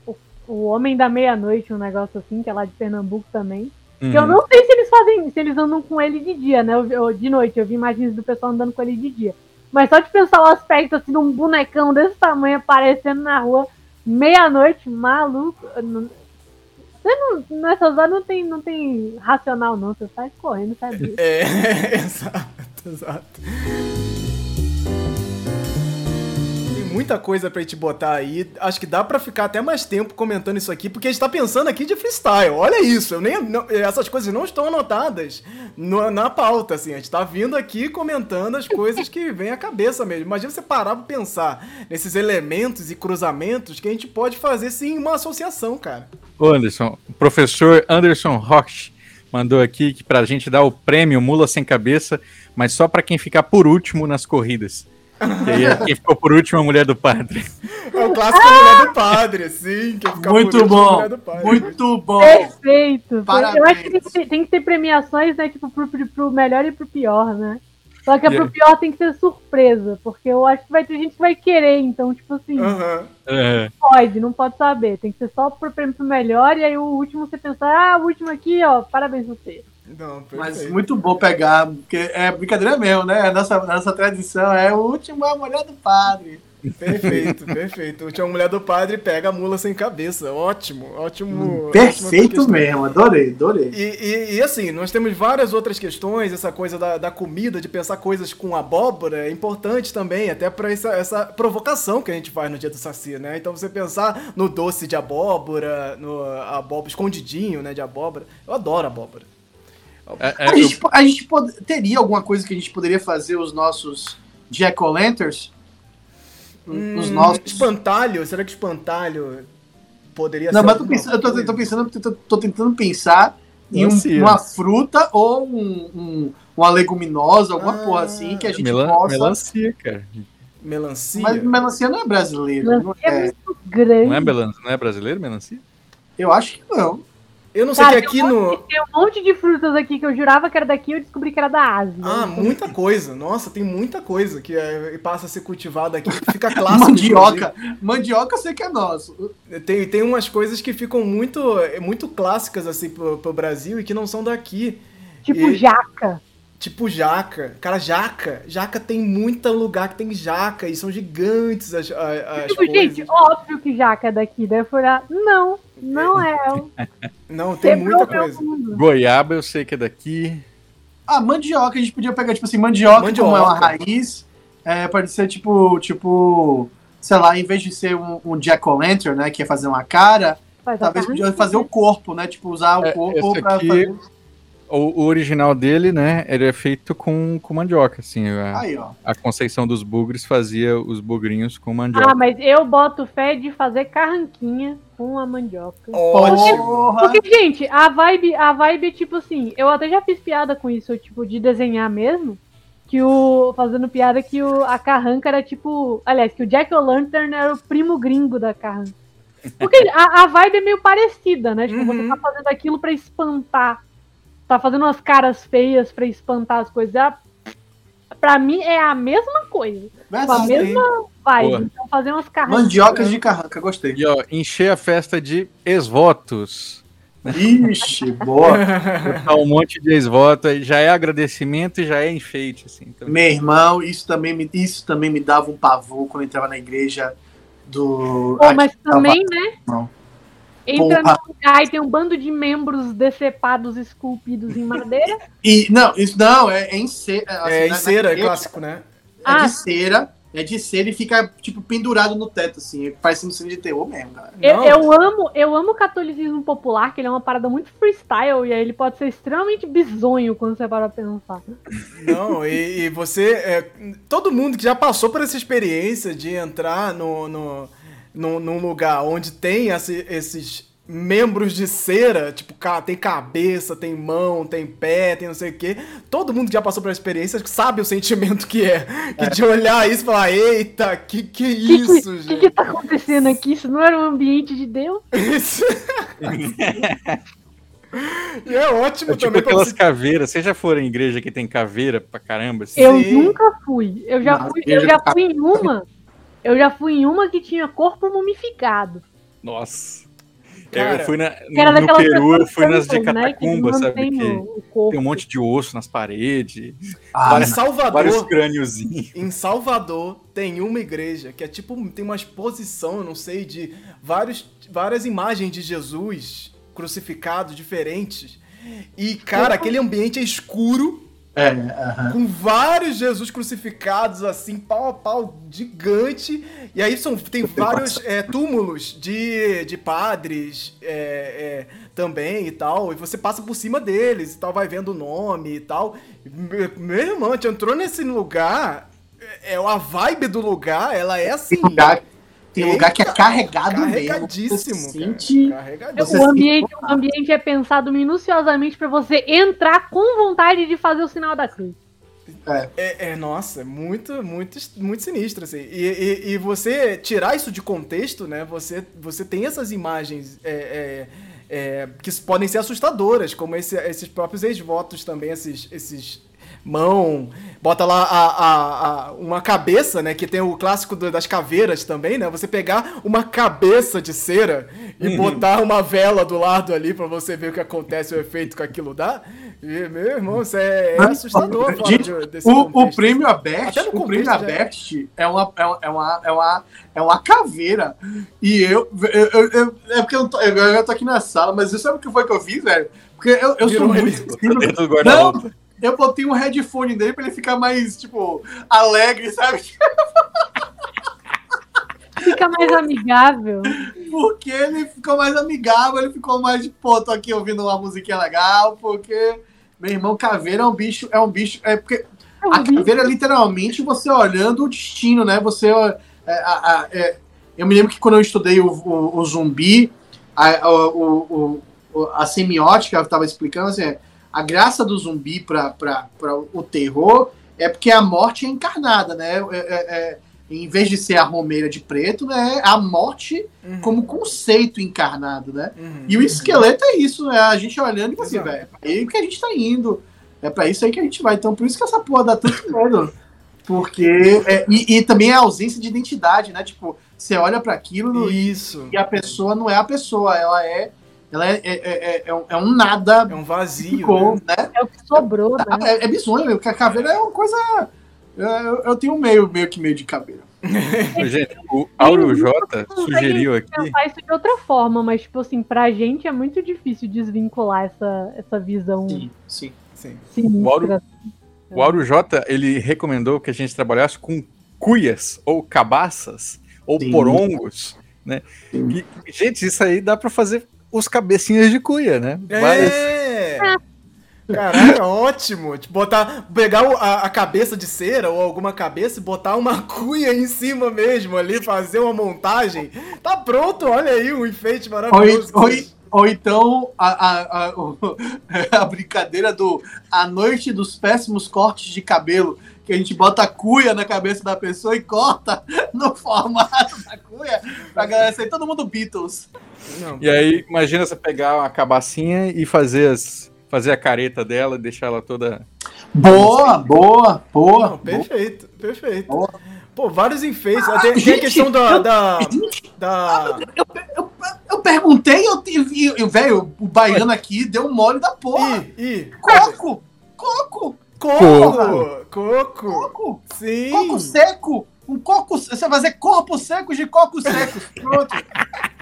o, o Homem da Meia-Noite, um negócio assim, que é lá de Pernambuco também. Uhum. Eu não sei se eles fazem, se eles andam com ele de dia, né? Ou de noite. Eu vi imagens do pessoal andando com ele de dia. Mas só de pensar o aspecto assim de um bonecão desse tamanho aparecendo na rua, meia-noite, maluco. Você não, nessas horas não tem, não tem racional, não. Você sai correndo, sabe? É, exato, exato muita coisa pra gente botar aí. Acho que dá para ficar até mais tempo comentando isso aqui, porque a gente tá pensando aqui de freestyle. Olha isso, eu nem, não, essas coisas não estão anotadas no, na pauta, assim. A gente tá vindo aqui comentando as coisas que vem à cabeça mesmo. Imagina você parar pra pensar nesses elementos e cruzamentos que a gente pode fazer sim uma associação, cara. Ô Anderson, o professor Anderson Roche mandou aqui que pra gente dar o prêmio Mula Sem Cabeça, mas só para quem ficar por último nas corridas. E aí, quem ficou por último, a mulher do padre. É o clássico ah! mulher do padre, sim. Muito bom. Muito bom. Perfeito. Parabéns. Eu acho que tem que, ter, tem que ter premiações, né? Tipo, pro, pro melhor e pro pior, né? Só que pro pior tem que ser surpresa, porque eu acho que vai ter gente que vai querer, então, tipo assim. É. Pode, não pode saber. Tem que ser só pro prêmio pro melhor, e aí o último você pensar, ah, o último aqui, ó, parabéns você. Não, Mas muito bom pegar, porque é brincadeira mesmo, né? Nossa, nossa tradição é o último a mulher do padre. Perfeito, perfeito. O último mulher do padre pega a mula sem cabeça. Ótimo, ótimo. Hum, perfeito mesmo, adorei, adorei. E, e, e, assim, nós temos várias outras questões, essa coisa da, da comida, de pensar coisas com abóbora, é importante também, até para essa, essa provocação que a gente faz no dia do Saci, né? Então você pensar no doce de abóbora, no abóbora, escondidinho, né, de abóbora. Eu adoro abóbora. É, é, a, gente, eu... a gente pode, teria alguma coisa que a gente poderia fazer os nossos Jack-O-Lanterns? Hum, os nossos... Espantalho? Será que espantalho poderia Não, ser? Não, mas tô pensando, eu tô, tô, pensando, tô, tô tentando pensar em um, uma fruta ou um, um, uma leguminosa, alguma ah, porra assim, que a gente melan possa... Melancia, cara. Melancia? Mas melancia não é brasileiro. Melancia não é, é muito grande. Não é, melancia, não é brasileiro, melancia? Eu acho que não. Eu não sei Cara, que aqui tem um no. tem um monte de frutas aqui que eu jurava que era daqui e eu descobri que era da Ásia. Ah, muita coisa. Nossa, tem muita coisa que é, passa a ser cultivada aqui. Fica clássico. Mandioca. Inclusive. Mandioca eu sei que é nosso. Tem, tem umas coisas que ficam muito, muito clássicas assim pro, pro Brasil e que não são daqui. Tipo e... jaca. Tipo jaca. Cara, jaca. Jaca tem muito lugar que tem jaca e são gigantes as, as, tipo, coisas. Gente, óbvio que jaca é daqui. Daí eu fui lá, não, não é. não, tem muita coisa. Goiaba eu sei que é daqui. Ah, mandioca. A gente podia pegar, tipo assim, mandioca, mandioca. como é uma raiz. É, pode ser tipo, tipo, sei lá, em vez de ser um, um jack-o'-lantern, né, que é fazer uma cara, Faz talvez podia fazer o corpo, né, tipo, usar o é, corpo pra aqui... fazer o, o, original dele, né, ele é feito com, com mandioca, assim. A, Aí, ó. a Conceição dos Bugres fazia os bugrinhos com mandioca. Ah, mas eu boto fé de fazer carranquinha com a mandioca. Ótimo! Porque, porque, gente, a vibe, a vibe é tipo assim, eu até já fiz piada com isso, tipo, de desenhar mesmo, que o, fazendo piada que o, a carranca era tipo, aliás, que o Jack O'Lantern era o primo gringo da carranca. Porque a, a vibe é meio parecida, né? Tipo, uhum. você tá fazendo aquilo para espantar tá fazendo umas caras feias para espantar as coisas. É pra mim é a mesma coisa. Mas, a mesma vibe. Então fazer umas carrancas. Mandiocas de carranca, gostei. E ó, encher a festa de ex-votos. Ixi, boa. um monte de ex-voto, já é agradecimento e já é enfeite, assim. Então... Meu irmão, isso também, me, isso também me dava um pavor quando eu entrava na igreja do. Pô, mas também, né? Não. Entra Porra. no lugar e tem um bando de membros decepados esculpidos em madeira. E, não, isso não, é, é em cera. Assim, é em cera, é clássico, né? É ah. de cera é de cera e fica, tipo, pendurado no teto, assim. Parece um cena de terror mesmo, cara. Eu, eu, amo, eu amo o catolicismo popular, que ele é uma parada muito freestyle, e aí ele pode ser extremamente bizonho quando você para pensar. Não, e, e você. É, todo mundo que já passou por essa experiência de entrar no, no, no, num lugar onde tem esse, esses membros de cera, tipo, tem cabeça, tem mão, tem pé, tem não sei o quê. Todo mundo que já passou por experiência sabe o sentimento que é. Que de olhar isso e falar, eita, que que é isso, que, gente? O que, que tá acontecendo aqui? Isso não era um ambiente de Deus? Isso. E é ótimo é tipo também. aquelas você... caveiras. Vocês já foram em igreja que tem caveira pra caramba? Assim? Eu Sim. nunca fui. Eu já fui, eu já fui em uma. Eu já fui em uma que tinha corpo mumificado. Nossa. Cara, eu fui na, no, no Peru, eu fui nas de né, catacumbas, né, sabe? Que tem um monte de osso nas paredes. Ah, vários, em Salvador, vários crâniozinhos. Em Salvador tem uma igreja que é tipo, tem uma exposição, não sei, de vários, várias imagens de Jesus crucificado diferentes. E, cara, aquele ambiente é escuro é, uh -huh. Com vários Jesus crucificados, assim, pau a pau, gigante. E aí são, tem vários é, túmulos de, de padres é, é, também e tal. E você passa por cima deles e tal, vai vendo o nome e tal. Meu, meu irmão, a gente entrou nesse lugar. É, é a vibe do lugar, ela é assim. Tem lugar que é carregado carregadíssimo. Mesmo. Sente... Carregadíssimo. O, ambiente, o ambiente é pensado minuciosamente para você entrar com vontade de fazer o sinal da cruz. É. É, é, nossa, é muito, muito, muito sinistro, assim. E, e, e, você tirar isso de contexto, né? Você, você tem essas imagens é, é, é que podem ser assustadoras, como esse, esses próprios ex-votos também, esses, esses mão, bota lá a, a, a, uma cabeça, né? Que tem o clássico do, das caveiras também, né? Você pegar uma cabeça de cera e uhum. botar uma vela do lado ali para você ver o que acontece, o efeito que aquilo dá. E, meu irmão, isso é, é assustador. Gente, o, o prêmio Abert, o prêmio Abert é uma, é, uma, é, uma, é, uma, é uma caveira. E eu, eu, eu, eu é porque eu, tô, eu, eu tô aqui na sala, mas você sabe o que foi que eu fiz, velho? Porque eu, eu sou muito. Não, eu botei um headphone nele pra ele ficar mais, tipo, alegre, sabe? Fica mais amigável. Porque ele ficou mais amigável, ele ficou mais de pô, tô aqui ouvindo uma musiquinha legal, porque meu irmão, caveira é um bicho, é um bicho, é porque é um a bicho. caveira é literalmente você olhando o destino, né? Você é, a, é, eu me lembro que quando eu estudei o, o, o zumbi, a, o, a semiótica eu estava explicando assim, é, a graça do zumbi para o terror é porque a morte é encarnada, né? É, é, é, em vez de ser a romeira de preto, né? A morte uhum. como conceito encarnado, né? Uhum. E o esqueleto é isso, né? A gente olhando e assim, velho, é aí que a gente tá indo. É para isso aí que a gente vai. Então, por isso que essa porra dá tanto medo. Porque. É, e, e, também a ausência de identidade, né? Tipo, você olha para aquilo isso. e a pessoa não é a pessoa, ela é ela é, é, é, é, um, é um nada. É um vazio. Ficou, né? né? É o que sobrou, né? É, é bizonho, porque a caveira é uma coisa. Eu, eu tenho meio, meio que meio de caveira. gente, o Auro J sugeriu aqui. pensar isso de outra forma, mas, tipo assim, pra gente é muito difícil desvincular essa, essa visão. Sim, sim, sim. Sinistra. O Auro, o Auro J, ele recomendou que a gente trabalhasse com cuias, ou cabaças, ou sim. porongos, né? E, gente, isso aí dá pra fazer os cabecinhas de cuia, né? É! Caralho, ótimo! Tipo, botar, pegar a, a, cabeça de cera ou alguma cabeça e botar uma cuia em cima mesmo ali, fazer uma montagem. Tá pronto, olha aí, um enfeite maravilhoso. Ou, ou, ou então a, a, a, a brincadeira do A Noite dos Péssimos Cortes de Cabelo que a gente bota a cuia na cabeça da pessoa e corta no formato da cuia pra galera ser todo mundo Beatles. Não, e aí, imagina você pegar uma cabacinha e fazer, as, fazer a careta dela, deixar ela toda. Boa, boa, boa. Não, perfeito, boa. perfeito. Boa. Pô, vários enfeites. Ah, tem, gente, tem, a questão da. da, da... Eu, eu, eu, perguntei, eu tive. Velho, o baiano aqui deu um mole da porra. E, e... Coco! Coco! Coco! Coco! Coco! Sim! Coco seco! Um coco. Você vai fazer corpo secos de cocos secos. Pronto.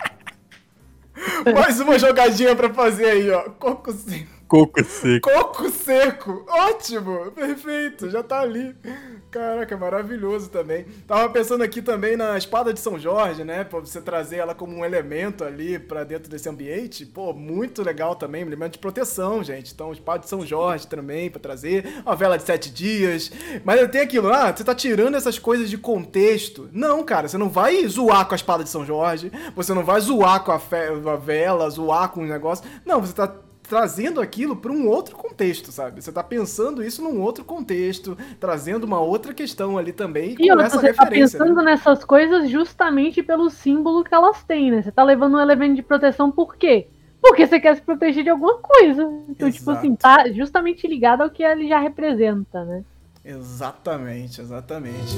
Mais uma jogadinha pra fazer aí, ó. Coco seco. Coco seco. Coco seco. Ótimo. Perfeito. Já tá ali. Caraca, maravilhoso também. Tava pensando aqui também na espada de São Jorge, né? Pra você trazer ela como um elemento ali pra dentro desse ambiente. Pô, muito legal também. Um elemento de proteção, gente. Então, espada de São Jorge também pra trazer. Uma vela de sete dias. Mas tem aquilo, ah, você tá tirando essas coisas de contexto. Não, cara, você não vai zoar com a espada de São Jorge. Você não vai zoar com a, fe... a vela, zoar com o negócio. Não, você tá trazendo aquilo para um outro contexto, sabe? Você está pensando isso num outro contexto, trazendo uma outra questão ali também e com essa você tá referência. Tá pensando né? nessas coisas justamente pelo símbolo que elas têm, né? Você tá levando um elemento de proteção por quê? Porque você quer se proteger de alguma coisa. Então, Exato. tipo assim, tá justamente ligado ao que ele já representa, né? Exatamente, exatamente.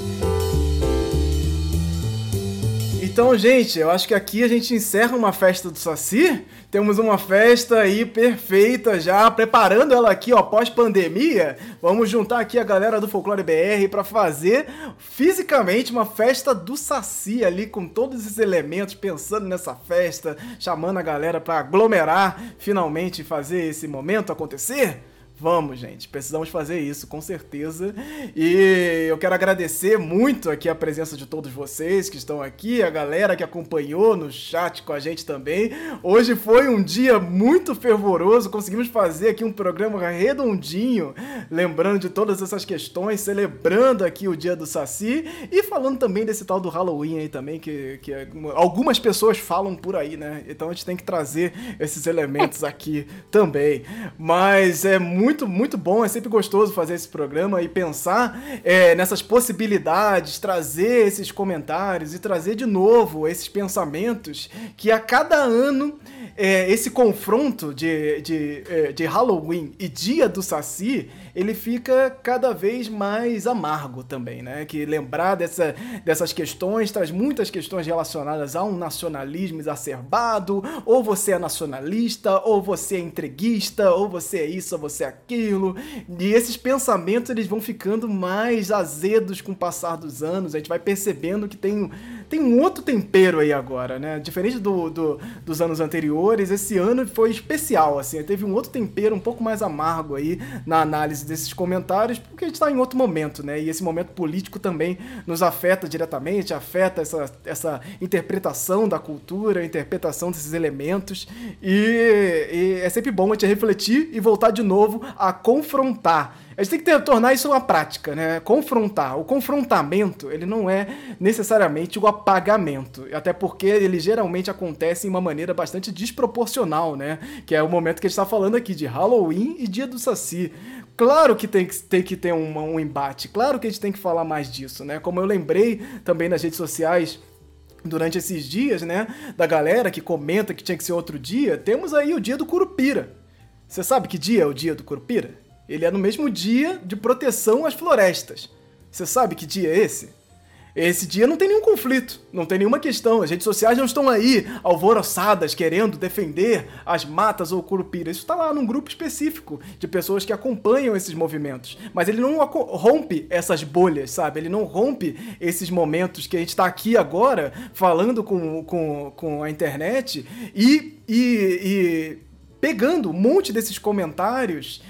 Então, gente, eu acho que aqui a gente encerra uma festa do Saci. Temos uma festa aí perfeita já, preparando ela aqui, ó, pós-pandemia. Vamos juntar aqui a galera do Folclore BR para fazer fisicamente uma festa do Saci ali, com todos esses elementos, pensando nessa festa, chamando a galera para aglomerar, finalmente fazer esse momento acontecer. Vamos, gente, precisamos fazer isso, com certeza. E eu quero agradecer muito aqui a presença de todos vocês que estão aqui, a galera que acompanhou no chat com a gente também. Hoje foi um dia muito fervoroso, conseguimos fazer aqui um programa redondinho, lembrando de todas essas questões, celebrando aqui o dia do Saci e falando também desse tal do Halloween aí também, que, que algumas pessoas falam por aí, né? Então a gente tem que trazer esses elementos aqui também. Mas é muito muito, muito bom, é sempre gostoso fazer esse programa e pensar é, nessas possibilidades, trazer esses comentários e trazer de novo esses pensamentos que a cada ano é, esse confronto de, de, é, de Halloween e Dia do Saci ele fica cada vez mais amargo também, né? Que lembrar dessa, dessas questões traz muitas questões relacionadas a um nacionalismo exacerbado, ou você é nacionalista, ou você é entreguista, ou você é isso, ou você é aquilo. E esses pensamentos eles vão ficando mais azedos com o passar dos anos, a gente vai percebendo que tem tem um outro tempero aí agora, né? Diferente do, do, dos anos anteriores, esse ano foi especial, assim, teve um outro tempero um pouco mais amargo aí na análise desses comentários, porque a gente está em outro momento, né? E esse momento político também nos afeta diretamente, afeta essa, essa interpretação da cultura, a interpretação desses elementos, e, e é sempre bom a gente refletir e voltar de novo a confrontar a gente tem que ter, tornar isso uma prática, né? Confrontar. O confrontamento, ele não é necessariamente o apagamento. Até porque ele geralmente acontece em uma maneira bastante desproporcional, né? Que é o momento que a gente está falando aqui de Halloween e Dia do Saci. Claro que tem que, tem que ter um, um embate, claro que a gente tem que falar mais disso, né? Como eu lembrei também nas redes sociais durante esses dias, né? Da galera que comenta que tinha que ser outro dia, temos aí o dia do Curupira. Você sabe que dia é o dia do Curupira? Ele é no mesmo dia de proteção às florestas. Você sabe que dia é esse? Esse dia não tem nenhum conflito, não tem nenhuma questão. As redes sociais não estão aí alvoroçadas querendo defender as matas ou curupira. Isso está lá num grupo específico de pessoas que acompanham esses movimentos. Mas ele não rompe essas bolhas, sabe? Ele não rompe esses momentos que a gente está aqui agora falando com, com, com a internet e, e, e pegando um monte desses comentários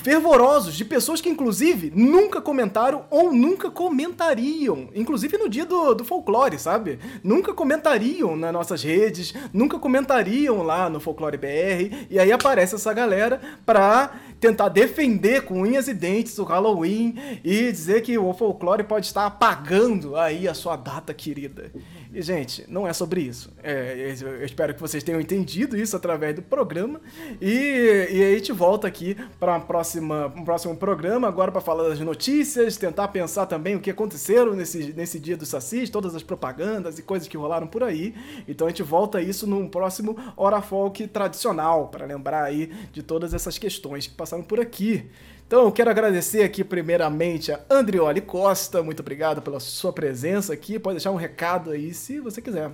fervorosos de pessoas que, inclusive, nunca comentaram ou nunca comentariam. Inclusive no dia do, do folclore, sabe? Nunca comentariam nas nossas redes, nunca comentariam lá no Folclore BR. E aí aparece essa galera pra tentar defender com unhas e dentes o Halloween e dizer que o folclore pode estar apagando aí a sua data querida. E, gente, não é sobre isso. É, eu espero que vocês tenham entendido isso através do programa. E, e a gente volta aqui para um próximo programa, agora para falar das notícias, tentar pensar também o que aconteceram nesse, nesse dia do Sacis, todas as propagandas e coisas que rolaram por aí. Então a gente volta isso num próximo Hora Folk tradicional, para lembrar aí de todas essas questões que passaram por aqui. Então, quero agradecer aqui primeiramente a Andrioli Costa. Muito obrigado pela sua presença aqui. Pode deixar um recado aí se você quiser.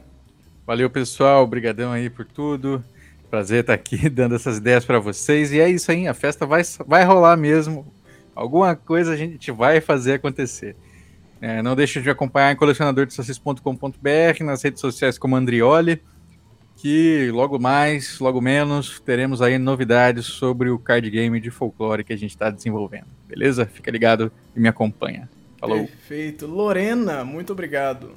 Valeu, pessoal. Obrigadão aí por tudo. Prazer estar aqui dando essas ideias para vocês. E é isso aí, a festa vai, vai rolar mesmo. Alguma coisa a gente vai fazer acontecer. É, não deixe de acompanhar em colecionadordesacis.com.br, nas redes sociais como Andrioli, que logo mais, logo menos, teremos aí novidades sobre o card game de folclore que a gente está desenvolvendo. Beleza? Fica ligado e me acompanha. Falou. Perfeito. Lorena, muito obrigado.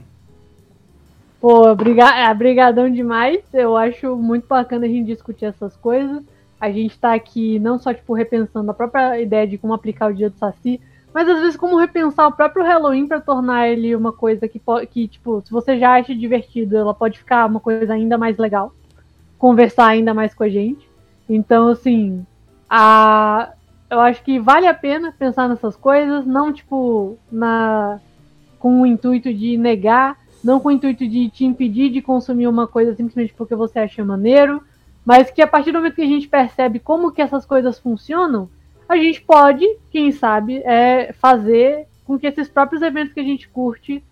Pô, obrigadão demais. Eu acho muito bacana a gente discutir essas coisas. A gente tá aqui não só, tipo, repensando a própria ideia de como aplicar o dia do Saci, mas às vezes como repensar o próprio Halloween para tornar ele uma coisa que, que, tipo, se você já acha divertido, ela pode ficar uma coisa ainda mais legal. Conversar ainda mais com a gente. Então, assim, a... eu acho que vale a pena pensar nessas coisas, não, tipo, na com o intuito de negar não com o intuito de te impedir de consumir uma coisa simplesmente porque você acha maneiro, mas que a partir do momento que a gente percebe como que essas coisas funcionam, a gente pode, quem sabe, é, fazer com que esses próprios eventos que a gente curte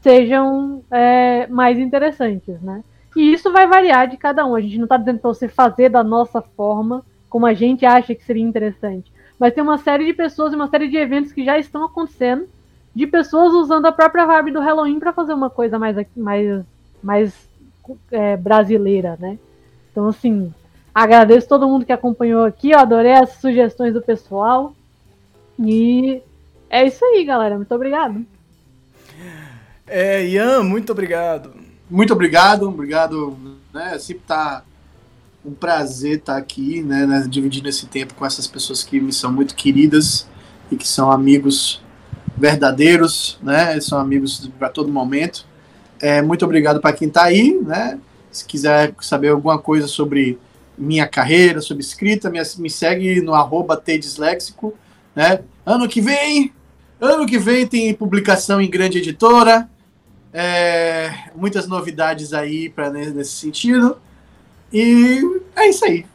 sejam é, mais interessantes, né? E isso vai variar de cada um. A gente não está dizendo para você fazer da nossa forma, como a gente acha que seria interessante. Mas tem uma série de pessoas e uma série de eventos que já estão acontecendo de pessoas usando a própria vibe do Halloween para fazer uma coisa mais, mais, mais é, brasileira, né? Então, assim, agradeço todo mundo que acompanhou aqui, eu adorei as sugestões do pessoal. E é isso aí, galera. Muito obrigado. É, Ian, muito obrigado. Muito obrigado, obrigado. Né? Sempre tá um prazer estar tá aqui, né, né, dividindo esse tempo com essas pessoas que me são muito queridas e que são amigos verdadeiros, né? São amigos para todo momento. É, muito obrigado para quem está aí, né? Se quiser saber alguma coisa sobre minha carreira, sobre escrita, me, me segue no arroba Disléxico, né? Ano que vem, ano que vem tem publicação em grande editora, é, muitas novidades aí para nesse sentido. E é isso aí.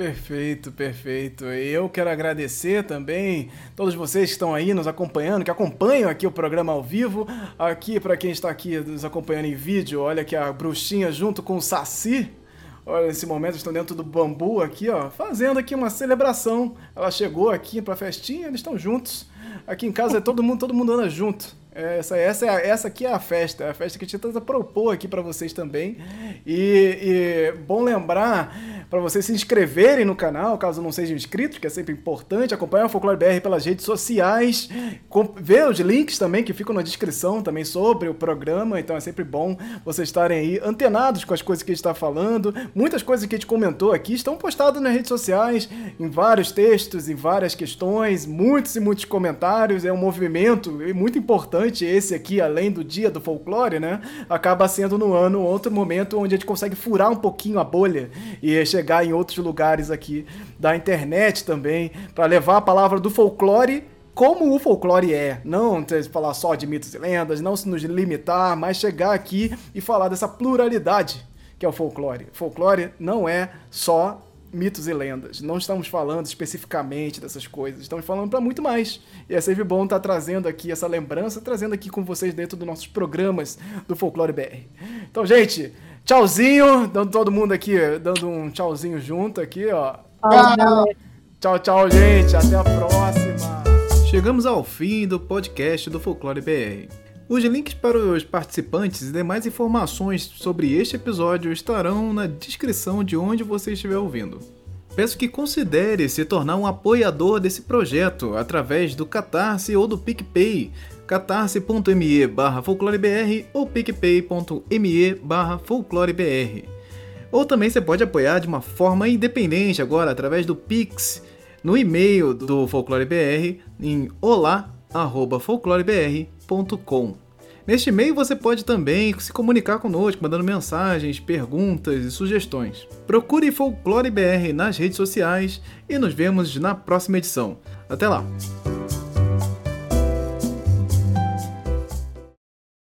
Perfeito, perfeito. Eu quero agradecer também todos vocês que estão aí nos acompanhando, que acompanham aqui o programa ao vivo. Aqui, para quem está aqui nos acompanhando em vídeo, olha que a bruxinha junto com o Saci. Olha, nesse momento estão dentro do bambu aqui, ó, fazendo aqui uma celebração. Ela chegou aqui para a festinha, eles estão juntos. Aqui em casa é todo mundo, todo mundo anda junto. Essa, essa, é essa aqui é a festa, é a festa que a gente tenta propor aqui para vocês também. E, e bom lembrar para vocês se inscreverem no canal, caso não sejam inscritos, que é sempre importante, acompanhar o Folclore BR pelas redes sociais, ver os links também que ficam na descrição também sobre o programa, então é sempre bom vocês estarem aí antenados com as coisas que a gente está falando. Muitas coisas que a gente comentou aqui estão postadas nas redes sociais, em vários textos, em várias questões, muitos e muitos comentários, é um movimento muito importante esse aqui, além do dia do folclore, né? Acaba sendo no ano outro momento onde a gente consegue furar um pouquinho a bolha e chegar em outros lugares aqui da internet também, para levar a palavra do folclore como o folclore é. Não falar só de mitos e lendas, não se nos limitar, mas chegar aqui e falar dessa pluralidade que é o folclore. Folclore não é só mitos e lendas. Não estamos falando especificamente dessas coisas, estamos falando para muito mais. E é sempre bom estar tá trazendo aqui essa lembrança, trazendo aqui com vocês dentro dos nossos programas do Folclore BR. Então, gente, Tchauzinho, dando todo mundo aqui, dando um tchauzinho junto aqui, ó. Tchau, tchau, gente. Até a próxima. Chegamos ao fim do podcast do Folclore BR. Os links para os participantes e demais informações sobre este episódio estarão na descrição de onde você estiver ouvindo. Peço que considere se tornar um apoiador desse projeto através do Catarse ou do PicPay catarse.me barra folclorebr ou picpay.me barra folclorebr. Ou também você pode apoiar de uma forma independente agora através do Pix no e-mail do FolcloreBR em olá@folclorebr.com. Neste e-mail você pode também se comunicar conosco, mandando mensagens, perguntas e sugestões. Procure Folclore BR nas redes sociais e nos vemos na próxima edição. Até lá!